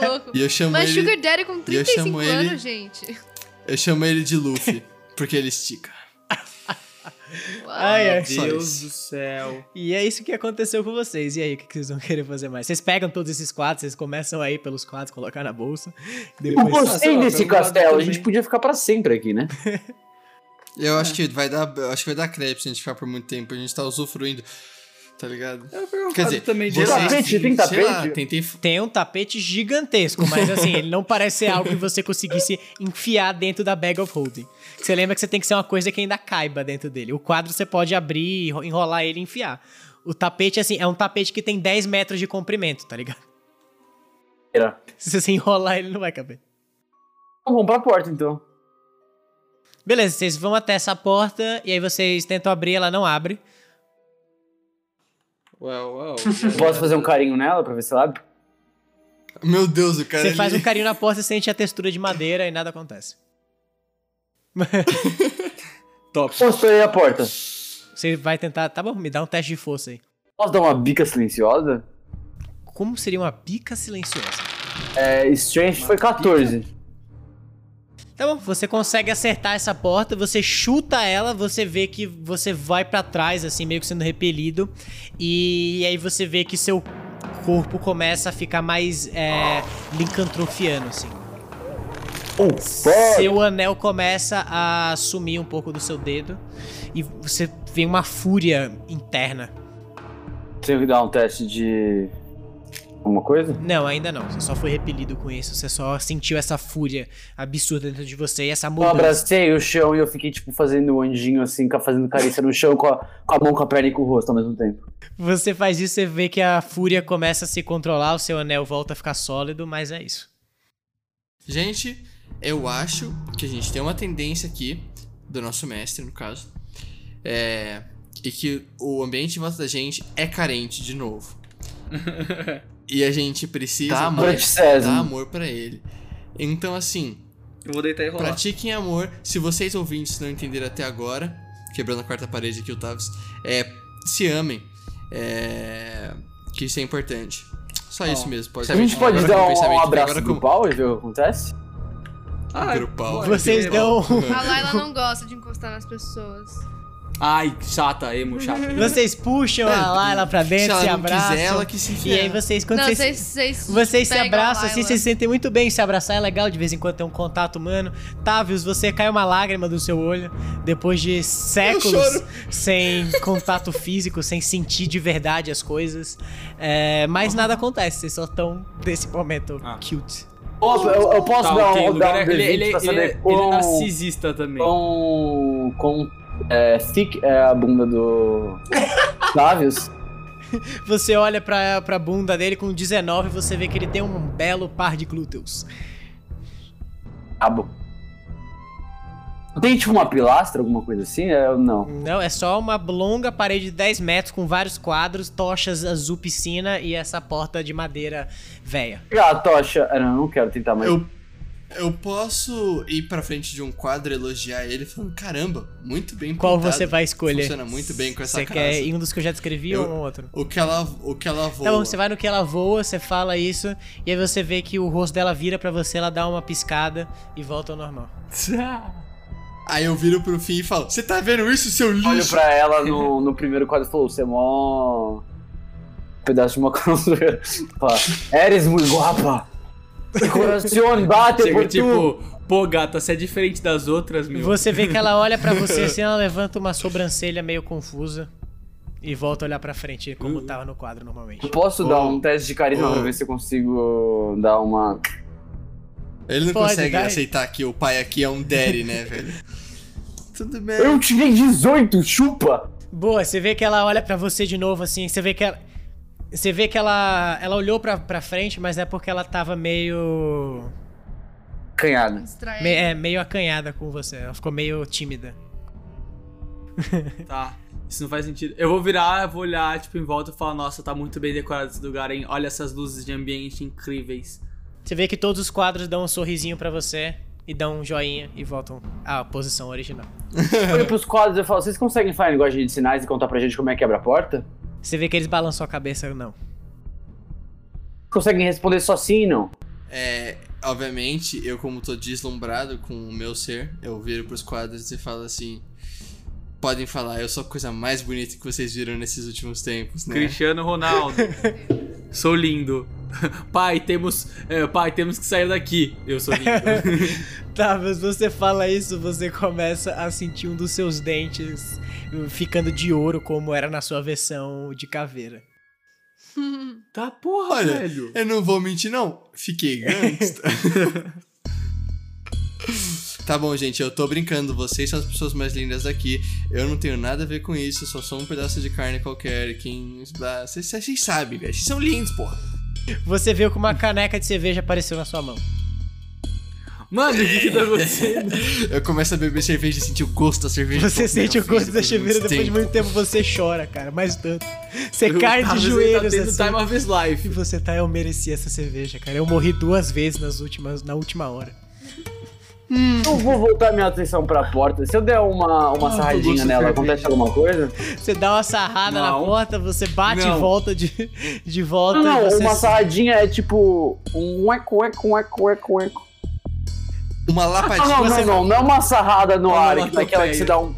Tô louco. E eu chamo Mas ele, Sugar Daddy com eu 35 chamo ele- anos, gente. eu chamo ele de Luffy, porque ele estica. Ai, ai. Só Deus do céu. E é isso que aconteceu com vocês. E aí, o que vocês vão querer fazer mais? Vocês pegam todos esses quadros, vocês começam aí pelos quadros, colocar na bolsa. Eu gostei lá, desse um castelo, a gente podia ficar pra sempre aqui, né? Eu acho que vai dar. Acho que vai dar crepe se a gente ficar por muito tempo. A gente tá usufruindo. Tá ligado? Eu Quer dizer, também de vocês- tapete, tem lá, tapete? tentei. Tem um tapete gigantesco, mas assim, ele não parece ser algo que você conseguisse enfiar dentro da bag of holding. Você lembra que você tem que ser uma coisa que ainda caiba dentro dele. O quadro você pode abrir, enrolar ele e enfiar. O tapete, assim, é um tapete que tem 10 metros de comprimento, tá ligado? Era. Se você enrolar, ele não vai caber. Vamos pra porta, então. Beleza, vocês vão até essa porta e aí vocês tentam abrir, ela não abre. Well, well. Posso fazer um carinho nela pra ver se ela abre? Meu Deus, o cara. Você faz um carinho na porta, sente a textura de madeira e nada acontece. Top. Posso a porta? Você vai tentar. Tá bom, me dá um teste de força aí. Posso dar uma bica silenciosa? Como seria uma pica silenciosa? É, Strength foi 14. Tá bom, você consegue acertar essa porta, você chuta ela, você vê que você vai pra trás, assim, meio que sendo repelido. E aí você vê que seu corpo começa a ficar mais é, lincantrofiano, assim. Oh, Seu anel começa a sumir um pouco do seu dedo. E você vê uma fúria interna. Tenho que dar um teste de. Alguma coisa? Não, ainda não. Você só foi repelido com isso. Você só sentiu essa fúria absurda dentro de você e essa Eu mudança. abracei o chão e eu fiquei, tipo, fazendo um anjinho assim, fazendo carícia no chão com a, com a mão, com a perna e com o rosto ao mesmo tempo. Você faz isso, você vê que a fúria começa a se controlar, o seu anel volta a ficar sólido, mas é isso. Gente, eu acho que a gente tem uma tendência aqui, do nosso mestre, no caso. É. E que o ambiente em volta da gente é carente de novo. e a gente precisa Tá, amor, dar amor pra ele. Então, assim, Eu vou deitar e rolar. Pratiquem amor. Se vocês ouvintes não entenderam até agora, quebrando a quarta parede aqui, Otávio, é. se amem. É, que isso é importante. Só isso mesmo. Pode A gente pode dar um, pensamento, abraço agora do e ver o que acontece? Ah, Grupal. Vocês dão. A Layla não gosta de encostar nas pessoas. Ai, chata, emo, chata. Vocês puxam a Layla pra Se dentro, ela se não abraçam. quiser, ela que se E aí vocês, quando não, vocês. vocês, vocês, se abraçam assim, vocês se sentem muito bem. Se abraçar é legal, de vez em quando tem um contato humano. Tavius, você cai uma lágrima do seu olho depois de séculos sem contato físico, sem sentir de verdade as coisas. É, mas nada acontece, vocês só estão nesse momento Ah. cute. Posso, eu, eu posso Tá, dar, ok, um, dar um é- ele, D20 ele, pra ele, é- ele é quão, narcisista também. quão, quão é, thick é a bunda do Flavius? Você olha pra, pra bunda dele com 19 e você vê que ele tem um belo par de glúteos. Cabo. Tem tipo uma pilastra, alguma coisa assim? É, não. Não, é só uma longa parede de 10 metros com vários quadros, tochas azul piscina e essa porta de madeira velha. Ah, tocha. Não, eu não quero tentar mais. Eu, eu posso ir pra frente de um quadro e elogiar ele falando, caramba, muito bem Qual pintado. você vai escolher? Funciona muito bem com essa Você casa. quer ir um dos que eu já descrevi Eu- ou um outro? O que ela, o que ela voa. Tá bom, você vai no que ela voa, você fala isso, e aí você vê que o rosto dela vira pra você, ela dá uma piscada e volta ao normal. Aí eu viro pro fim e falo, você tá vendo isso, seu lixo? Olho pra ela no, no primeiro quadro e falou: Você é mó. pedaço de. Fala, Eres muito guapa. Coração bate Chega por tu. tipo, pô, gata, você é diferente das outras, meu. Você vê que ela olha pra você assim, ela levanta uma sobrancelha meio confusa e volta a olhar pra frente, como tava no quadro normalmente. Posso dar Oh. um teste de carisma Oh. pra ver se eu consigo dar uma. Ele não Pode, consegue aceitar que o pai aqui é um daddy, né, velho? Tudo bem. Eu tirei 18, chupa! Boa, você vê que ela olha pra você de novo assim, você vê que ela você vê que ela ela olhou pra, pra frente, mas é porque ela tava meio Canhada. Distraída. me- é, meio acanhada com você, ela ficou meio tímida. Tá. Isso não faz sentido. Eu vou virar, vou olhar, tipo, em volta e falar, nossa, tá muito bem decorado esse lugar, hein? Olha essas luzes de ambiente incríveis. Você vê que todos os quadros dão um sorrisinho pra você e dão um joinha e voltam à posição original. Eu olho pros quadros e falo: Vocês conseguem falar linguagem de sinais e contar pra gente como é que abre a porta? Você vê que eles balançam a cabeça, não. Conseguem responder só sim e não? É, obviamente, eu como tô deslumbrado com o meu ser, eu viro pros quadros e falo assim... Podem falar, eu sou a coisa mais bonita que vocês viram nesses últimos tempos, né? Cristiano Ronaldo. sou lindo. Pai, temos. é, pai, temos que sair daqui. Eu sou lindo. Tá, mas você fala isso, você começa a sentir um dos seus dentes ficando de ouro, como era na sua versão de caveira. tá porra, Olha, velho. eu não vou mentir não, fiquei gangsta. tá bom, gente, eu tô brincando, vocês são as pessoas mais lindas daqui. Eu não tenho nada a ver com isso, eu só sou um pedaço de carne qualquer. Quem. Vocês vocês sabem, velho. Vocês são lindos, porra. Você viu que uma caneca de cerveja apareceu na sua mão. Mano, o que que tá acontecendo? Eu começo a beber cerveja e sentir o gosto da cerveja. Você Pô, sente o meu gosto da cerveja, muito depois de tempo. muito tempo você chora, cara, mais tanto. Você Eu cai tava- de ele joelhos Tá tendo assim. time of his E life. você tá, eu mereci essa cerveja, cara. Eu morri duas vezes nas últimas, na última hora. Eu vou voltar minha atenção pra porta. Se eu der uma, uma Ah, sarradinha nela, acontece alguma coisa? Você dá uma sarrada na Não. porta, você bate Não. e volta de, de volta. Não, não, você uma sarradinha é tipo um eco, eco, eco, eco, eco. Uma Ah, lapadinha. não, não, não, não é uma sarrada no Uma ar, que daquela que você dá um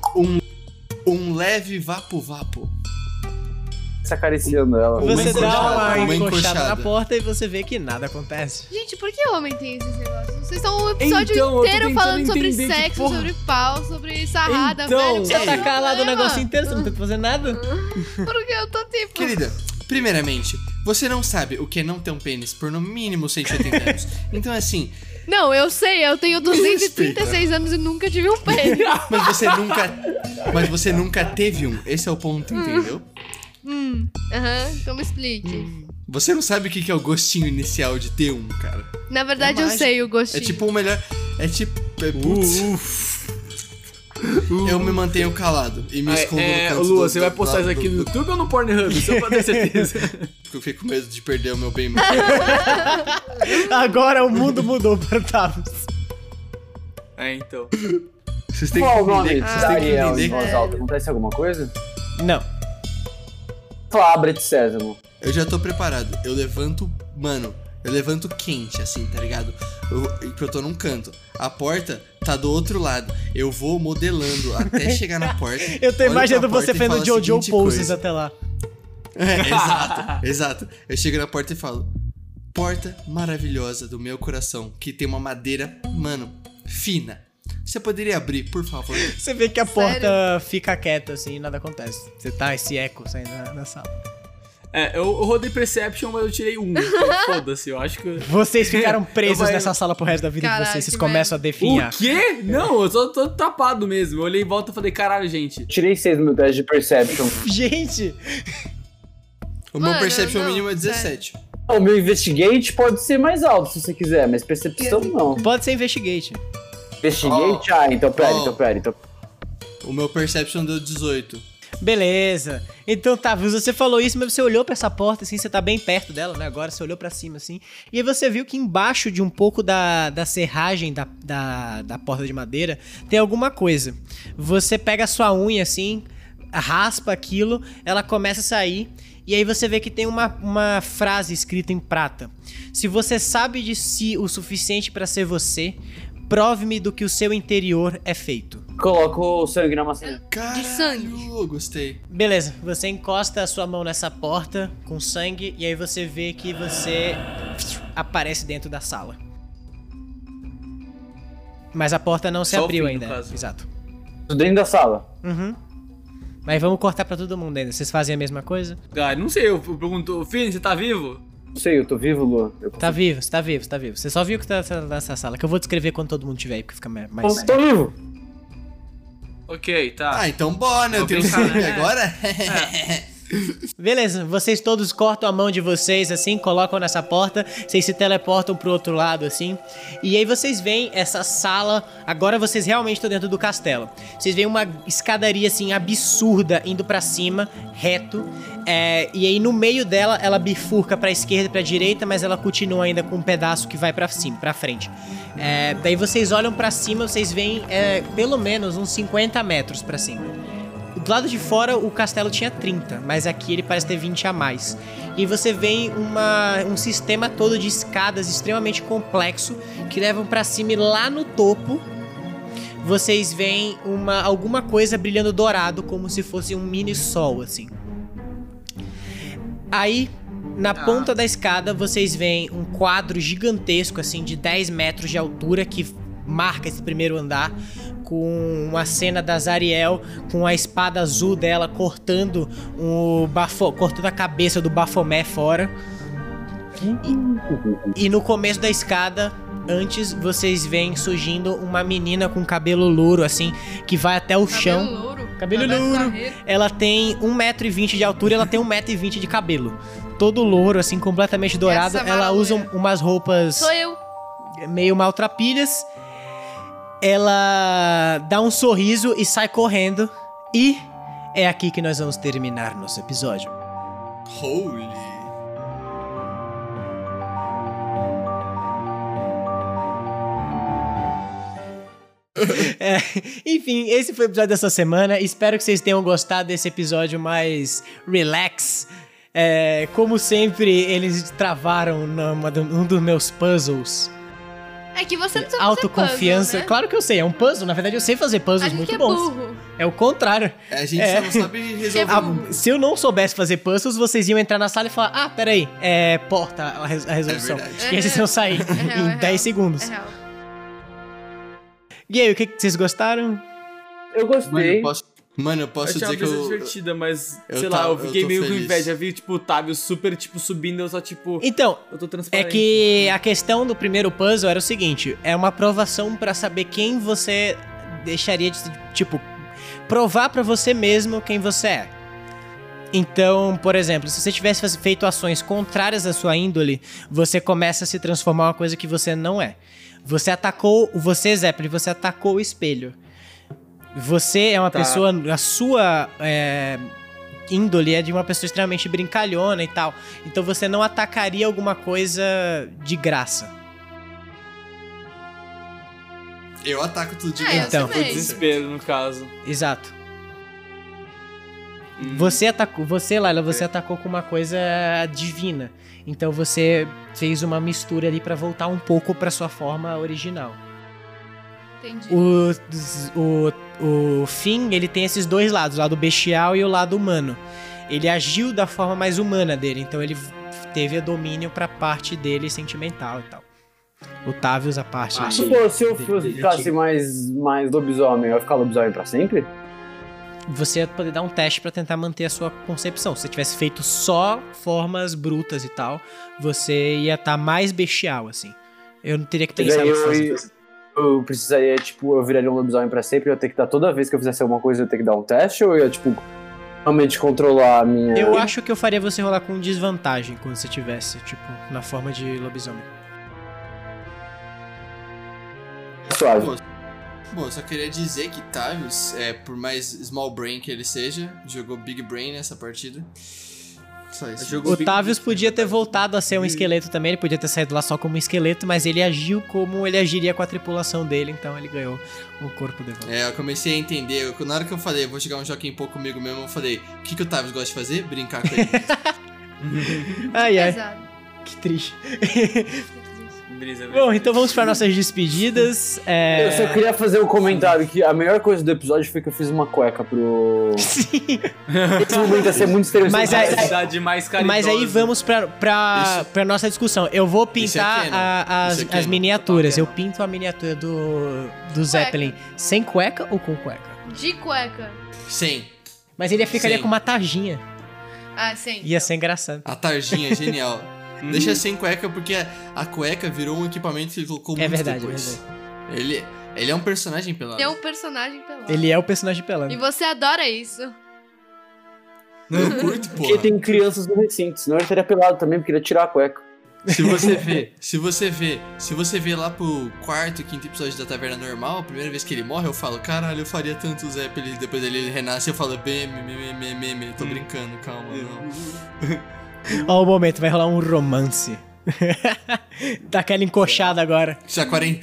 Um leve vapo-vapo. Se acariciando ela. Você Uma dá uma, uma encoxada na porta e você vê que nada acontece. Gente, por que homem tem esses negócios? Vocês estão um episódio Então, inteiro falando sobre que sexo, porra- sobre pau, sobre sarrada, Então, velho. Você tá o calado o negócio inteiro, você não tá fazendo nada? Porque eu tô tipo. Querida, primeiramente, você não sabe o que é não ter um pênis por no mínimo 180 anos. Então, assim, Não, eu sei, eu tenho 236 anos e nunca tive um pênis. mas você nunca. Mas você nunca teve um. Esse é o ponto, entendeu? Hum, aham, então me explique. Você não sabe o que que é o gostinho inicial de ter um, cara. Na verdade, É eu mágico. sei o É gostinho. tipo o melhor. É tipo. É, putz, eu me mantenho calado e me escondo É, no é, canto Lua, do- você vai do- postar isso do- aqui no do- YouTube ou no Pornhub? Só pra ter certeza. Porque eu fico com medo de perder o meu bem. Agora o mundo mudou para Tavis. é, então. Vocês têm que Qual o nome? entender. Vocês têm que em entender. voz alta. Acontece alguma coisa? Não. Fala, abre de sésamo. Eu já tô preparado. Eu levanto, mano, eu levanto quente, assim, tá ligado? Eu, porque eu tô num canto. A porta tá do outro lado. Eu vou modelando até chegar na porta. Eu tô imaginando você fazendo Jojo poses até lá. É, exato, exato. Eu chego na porta e falo: Porta maravilhosa do meu coração, que tem uma madeira, mano, fina. Você poderia abrir, por favor? Você vê que a Sério? porta fica quieta assim e nada acontece. Você tá esse eco saindo na, na sala. É, eu, eu rodei Perception, mas eu tirei um. então Foda-se, eu acho que. Vocês ficaram presos vou- nessa sala pro resto da vida de Caraca, vocês. Vocês começam a definhar. O quê? Não, eu só tô tapado mesmo. Eu olhei em volta e falei, caralho, gente. Tirei seis no meu teste de Perception. Gente, O meu Mano, perception não, mínimo é sério. 17. O meu Investigate pode ser mais alto se você quiser, mas Percepção não. pode ser investigate. Investigate? Ah, então pera, Oh. então pera. Então... O meu perception deu 18. Beleza. Então tá, você falou isso, mas você olhou pra essa porta, assim, você tá bem perto dela, né? Agora você olhou pra cima, assim. E aí você viu que embaixo de um pouco da, da serragem da, da, da porta de madeira tem alguma coisa. Você pega a sua unha, assim, raspa aquilo, ela começa a sair. E aí você vê que tem uma, uma frase escrita em prata. Se você sabe de si o suficiente pra ser você, prove-me do que o seu interior é feito. Coloco o sangue na maçã. Caralho, sangue. gostei. Beleza, você encosta a sua mão nessa porta com sangue e aí você vê que você aparece dentro da sala. Mas a porta não se Só abriu fim, ainda. Exato. Tô dentro da sala. Uhum. Mas vamos cortar pra todo mundo ainda. Vocês fazem a mesma coisa? Ah, não sei, eu pergunto, Finn, você tá vivo? Não sei, eu tô vivo, Lu. Eu Tá vivo, você tá vivo, você tá vivo. Você só viu que tá tá nessa sala, que eu vou descrever quando todo mundo tiver aí, porque fica mais. mais- Tô, vivo. Ok, tá. Ah, então bora, né? Eu tenho sangue né? Beleza, vocês todos cortam a mão de vocês assim, colocam nessa porta, vocês se teleportam pro outro lado assim. E aí vocês veem essa sala, agora vocês realmente estão dentro do castelo. Vocês veem uma escadaria assim absurda indo pra cima, reto. é, e aí no meio dela ela bifurca pra esquerda e pra direita, mas ela continua ainda com um pedaço que vai pra cima, para frente. É, daí vocês olham pra cima, vocês veem é, pelo menos uns 50 metros pra cima. Do lado de fora o castelo tinha 30, mas aqui ele parece ter 20 a mais. E você vê uma, um sistema todo de escadas extremamente complexo que levam pra cima e lá no topo vocês veem uma alguma coisa brilhando dourado como se fosse um mini sol assim. Aí na ponta da escada vocês veem um quadro gigantesco assim de 10 metros de altura que marca esse primeiro andar com uma cena da Zariel com a espada azul dela cortando o bafo, cortando a cabeça do Bafomé fora. E, e no começo da escada, antes vocês veem surgindo uma menina com cabelo louro assim, que vai até o chão. Cabelo louro. Cabelo Roberto louro. Carreiro. Ela tem 1,20m de altura e ela tem 1,20m de cabelo. Todo louro, assim, completamente dourado. Essa Ela usa umas roupas Sou eu. meio maltrapilhas. Ela dá um sorriso e sai correndo. E é aqui que nós vamos terminar nosso episódio. Holy. É, enfim, esse foi o episódio dessa semana. Espero que vocês tenham gostado desse episódio mais relax. É, como sempre, eles travaram numa do- um dos meus puzzles. É que você não fazer Autoconfiança. puzzle, né? Claro que eu sei, é um puzzle. Na verdade, eu sei fazer A puzzles gente muito é bons. burro. É o contrário. A gente É. só não sabe resolver. Ah, se eu não soubesse fazer puzzles, vocês iam entrar na sala e falar: Ah, peraí, é porta a, res- a resolução. É e aí vocês iam sair É real, em é 10 real. segundos. É real. E aí, o que, que vocês gostaram? Eu Mano, gostei. eu posso, mano, eu posso eu achei dizer uma que eu. divertida, mas, eu sei tava- lá, eu eu fiquei tô meio com feliz. inveja. Vi, tipo, o Otávio super, tipo, subindo, eu só, tipo, Então, eu tô É transparente. que a questão do primeiro puzzle era o seguinte: é uma provação pra saber quem você deixaria de. Tipo, provar pra você mesmo quem você é. Então, por exemplo, se você tivesse feito ações contrárias à sua índole, você começa a se transformar em uma coisa que você não é. Você atacou. Você, Zeppelin, você atacou o espelho. Você é uma Tá. pessoa. A sua. é, índole é de uma pessoa extremamente brincalhona e tal. Então você não atacaria alguma coisa de graça. Eu ataco tudo de É, graça. Então. Foi desespero, no caso. Exato. Você atacou, você, Laila, você atacou com uma coisa divina. Então você fez uma mistura ali pra voltar um pouco pra sua forma original. Entendi. O, o, o Finn, ele tem esses dois lados, o lado bestial e o lado humano. Ele agiu da forma mais humana dele, então ele teve domínio pra parte dele sentimental e tal. O Tavius, a parte. Se for- se eu fosse- dele ficasse mais, mais lobisomem, eu ia ficar lobisomem pra sempre? Você ia poder dar um teste pra tentar manter a sua concepção. Se você tivesse feito só formas brutas e tal, você ia estar mais bestial, assim. Eu não teria que pensar nisso. Eu, precisaria, tipo, eu viraria um lobisomem pra sempre, eu ia ter que dar toda vez que eu fizesse alguma coisa, eu ia ter que dar um teste, ou eu ia, tipo, realmente controlar a minha. Eu acho que eu faria você rolar com desvantagem quando você tivesse, tipo, na forma de lobisomem. suave. Bom, eu só queria dizer que Tavius, é, por mais small brain que ele seja, jogou big brain nessa partida. O Tavius podia ter voltado a ser um esqueleto também, ele podia ter saído lá só como um esqueleto, mas ele agiu como ele agiria com a tripulação dele, então ele ganhou o corpo de volta. É, eu comecei a entender. eu- na hora que eu falei, vou jogar um joguinho pouco comigo mesmo, eu falei, o que, que o Tavius gosta de fazer? Brincar com ele. Ai, ai, Pesado. que triste. Brisa, brisa. Bom, então vamos para nossas despedidas. É... Eu só queria fazer um comentário que a melhor coisa do episódio foi que eu fiz uma cueca pro. Sim. Esse momento ia ser muito interessante. Mas aí- mais caridosa. Mas aí vamos pra, pra, nossa discussão. Eu vou é pintar canon. a- as, é as canon. miniaturas. Eu pinto a miniatura do, do Zeppelin sem cueca ou com cueca? De cueca. Sim, Mas ele ficaria Sim. com uma tarjinha. Ah, sim. Ia ser engraçado. a tarjinha, genial. Uhum. Deixa sem cueca, porque a, cueca virou um equipamento que ele colocou É muito verdade, é depois. Ele, ele é um personagem pelado. Tem um personagem pelado. Ele é o personagem pelando. E você adora isso. Eu curto, Porque porra. tem crianças no recinto, senão ele teria pelado também, porque ele ia tirar a cueca. Se você vê, se você vê, se você vê lá pro quarto, quinto episódio da Taverna Normal, a primeira vez que ele morre, eu falo, caralho, eu faria tanto o Zeppelin, depois ele renasce, eu falo, bem, meme, meme, meme, tô brincando, calma, não. Ó, o momento, vai rolar um romance. Daquela encoxada agora. Se a, quaren...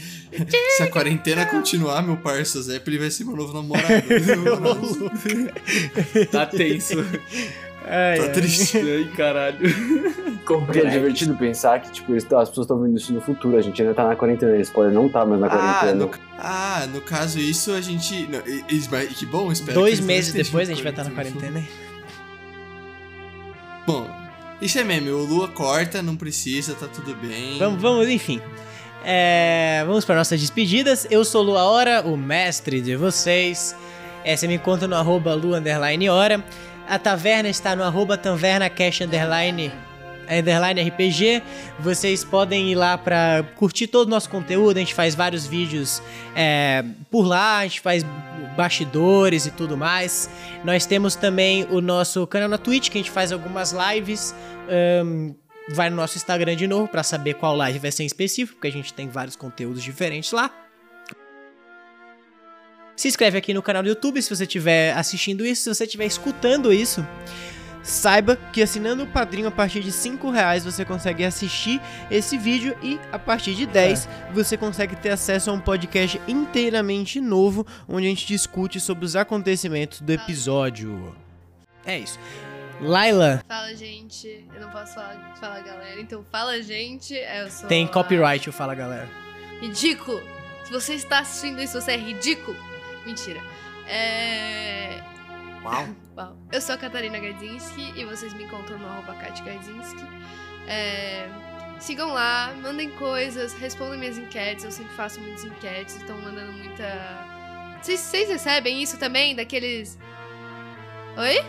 se a quarentena continuar, meu parça, o Zeppelin vai ser meu novo namorado. Tá tenso. Ai, tá ai. triste. Ai, caralho. Porque é divertido pensar que, tipo, eles- as pessoas estão vendo isso no futuro, a gente ainda tá na quarentena, eles podem não estar mais na Ah quarentena. no, ah, no caso, isso a gente. Não, e- e- que bom, espero Dois meses depois a gente vai estar na quarentena. quarentena. Bom, isso é meme, o Lua corta, não precisa, tá tudo bem. Vamos, vamos, enfim. É, vamos para nossas despedidas. Eu sou Lua Hora, o mestre de vocês. É, você me encontra no arroba Lu underline Hora. A taverna está no arroba TavernaCash underline, underline RPG. Vocês podem ir lá para curtir todo o nosso conteúdo. A gente faz vários vídeos é, por lá, a gente faz bastidores e tudo mais. Nós temos também o nosso canal na Twitch, que a gente faz algumas lives. Ahn, vai no nosso Instagram de novo para saber qual live vai ser em específico, porque a gente tem vários conteúdos diferentes lá. Se inscreve aqui no canal do YouTube se você estiver assistindo isso, se você estiver escutando isso. Saiba que assinando o padrinho a partir de 5 reais você consegue assistir esse vídeo e a partir de 10 você consegue ter acesso a um podcast inteiramente novo onde a gente discute sobre os acontecimentos do episódio. É isso. Laila, Fala, gente. Eu não posso falar, falar galera. Então, fala, gente. Eu sou. tem a- copyright, eu falo galera. Ridículo. Se você está assistindo isso, você é ridículo. Mentira. É. Uau. Uau. Eu sou a Catarina Gadzinski e vocês me encontram no arroba Kat Gadzinski. É, Sigam lá, mandem coisas, respondem minhas enquetes. Eu sempre faço muitas enquetes, estão mandando muita. Vocês, vocês recebem isso também? Daqueles. Oi?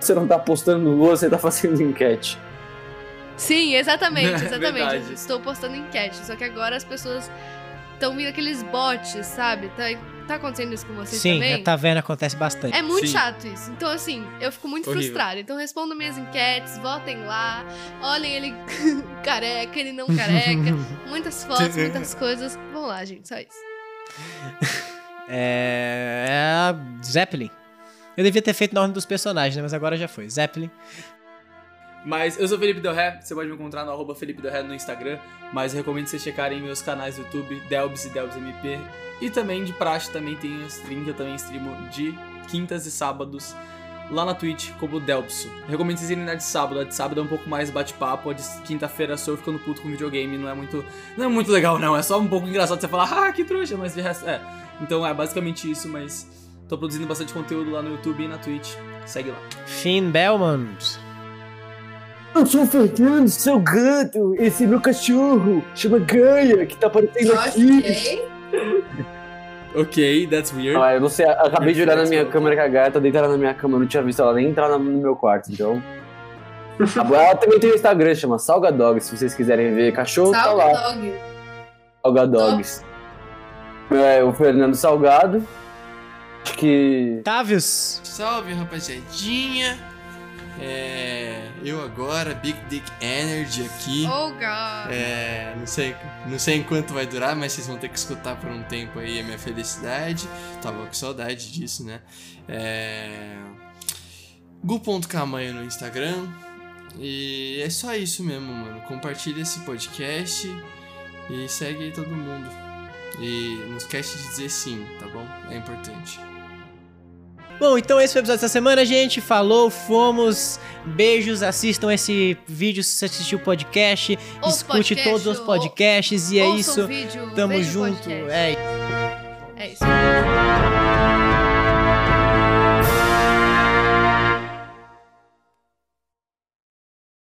Você não tá postando no Lua, você tá fazendo enquete. Sim, exatamente, É exatamente. Estou postando enquete, só que agora as pessoas estão vindo aqueles bots, sabe? Tá, tá acontecendo isso com vocês Sim, também? na taverna acontece bastante. É muito Sim. chato isso. Então, assim, eu fico muito Horrível. frustrada. Então, respondam minhas enquetes, votem lá, olhem ele careca, ele não careca, muitas fotos, muitas coisas. Vamos lá, gente, só isso. É. Zeppelin. Eu devia ter feito na ordem dos personagens, né? Mas agora já foi. Zeppelin. Mas eu sou Felipe Del Ré, você pode me encontrar no arroba Felipe Del Ré no Instagram, mas recomendo vocês checarem meus canais do YouTube, Delbs e Delbs MP. E também de praxe também tem stream, que eu também streamo de quintas e sábados lá na Twitch como Delpso. Recomendo vocês irem na de sábado. A de sábado é um pouco mais bate-papo. A de quinta-feira sou eu ficando puto com videogame. Não é muito. Não é muito legal, não. É só um pouco engraçado você falar, ah, que trouxa, mas de resto. É. Então é basicamente isso, mas tô produzindo bastante conteúdo lá no YouTube e na Twitch. Segue lá. Finn Belmont. Eu sou o Fernando, seu gato. Esse é meu cachorro. Chama Gaia, que tá aparecendo aqui. Ok. That's weird. Ah, eu não sei, eu acabei de olhar na minha câmera que a Gaia tá deitada na minha cama. Eu não tinha visto ela nem entrar no meu quarto, então. Agora ela também tem o Instagram, chama Salgadogs, se vocês quiserem ver. Cachorro tá Salve, lá. dog. Salgadogs. É, o Fernando Salgado. Acho que. Tavius. Salve, rapaziadinha. É, eu agora, Big Dick Energy aqui. Oh, God. É, não sei, não sei enquanto vai durar, mas vocês vão ter que escutar por um tempo aí a minha felicidade. Tava com saudade disso, né? É, Gu.camanho no Instagram. E é só isso mesmo, mano. Compartilha esse podcast e segue aí todo mundo. E não esquece de dizer sim, tá bom? É importante. Bom, então esse foi o episódio dessa semana, gente. Falou, fomos. Beijos, assistam esse vídeo se você assistiu o podcast. Ouça escute podcast, todos os ou- podcasts e é isso. vídeo, Tamo junto. podcast. É É isso.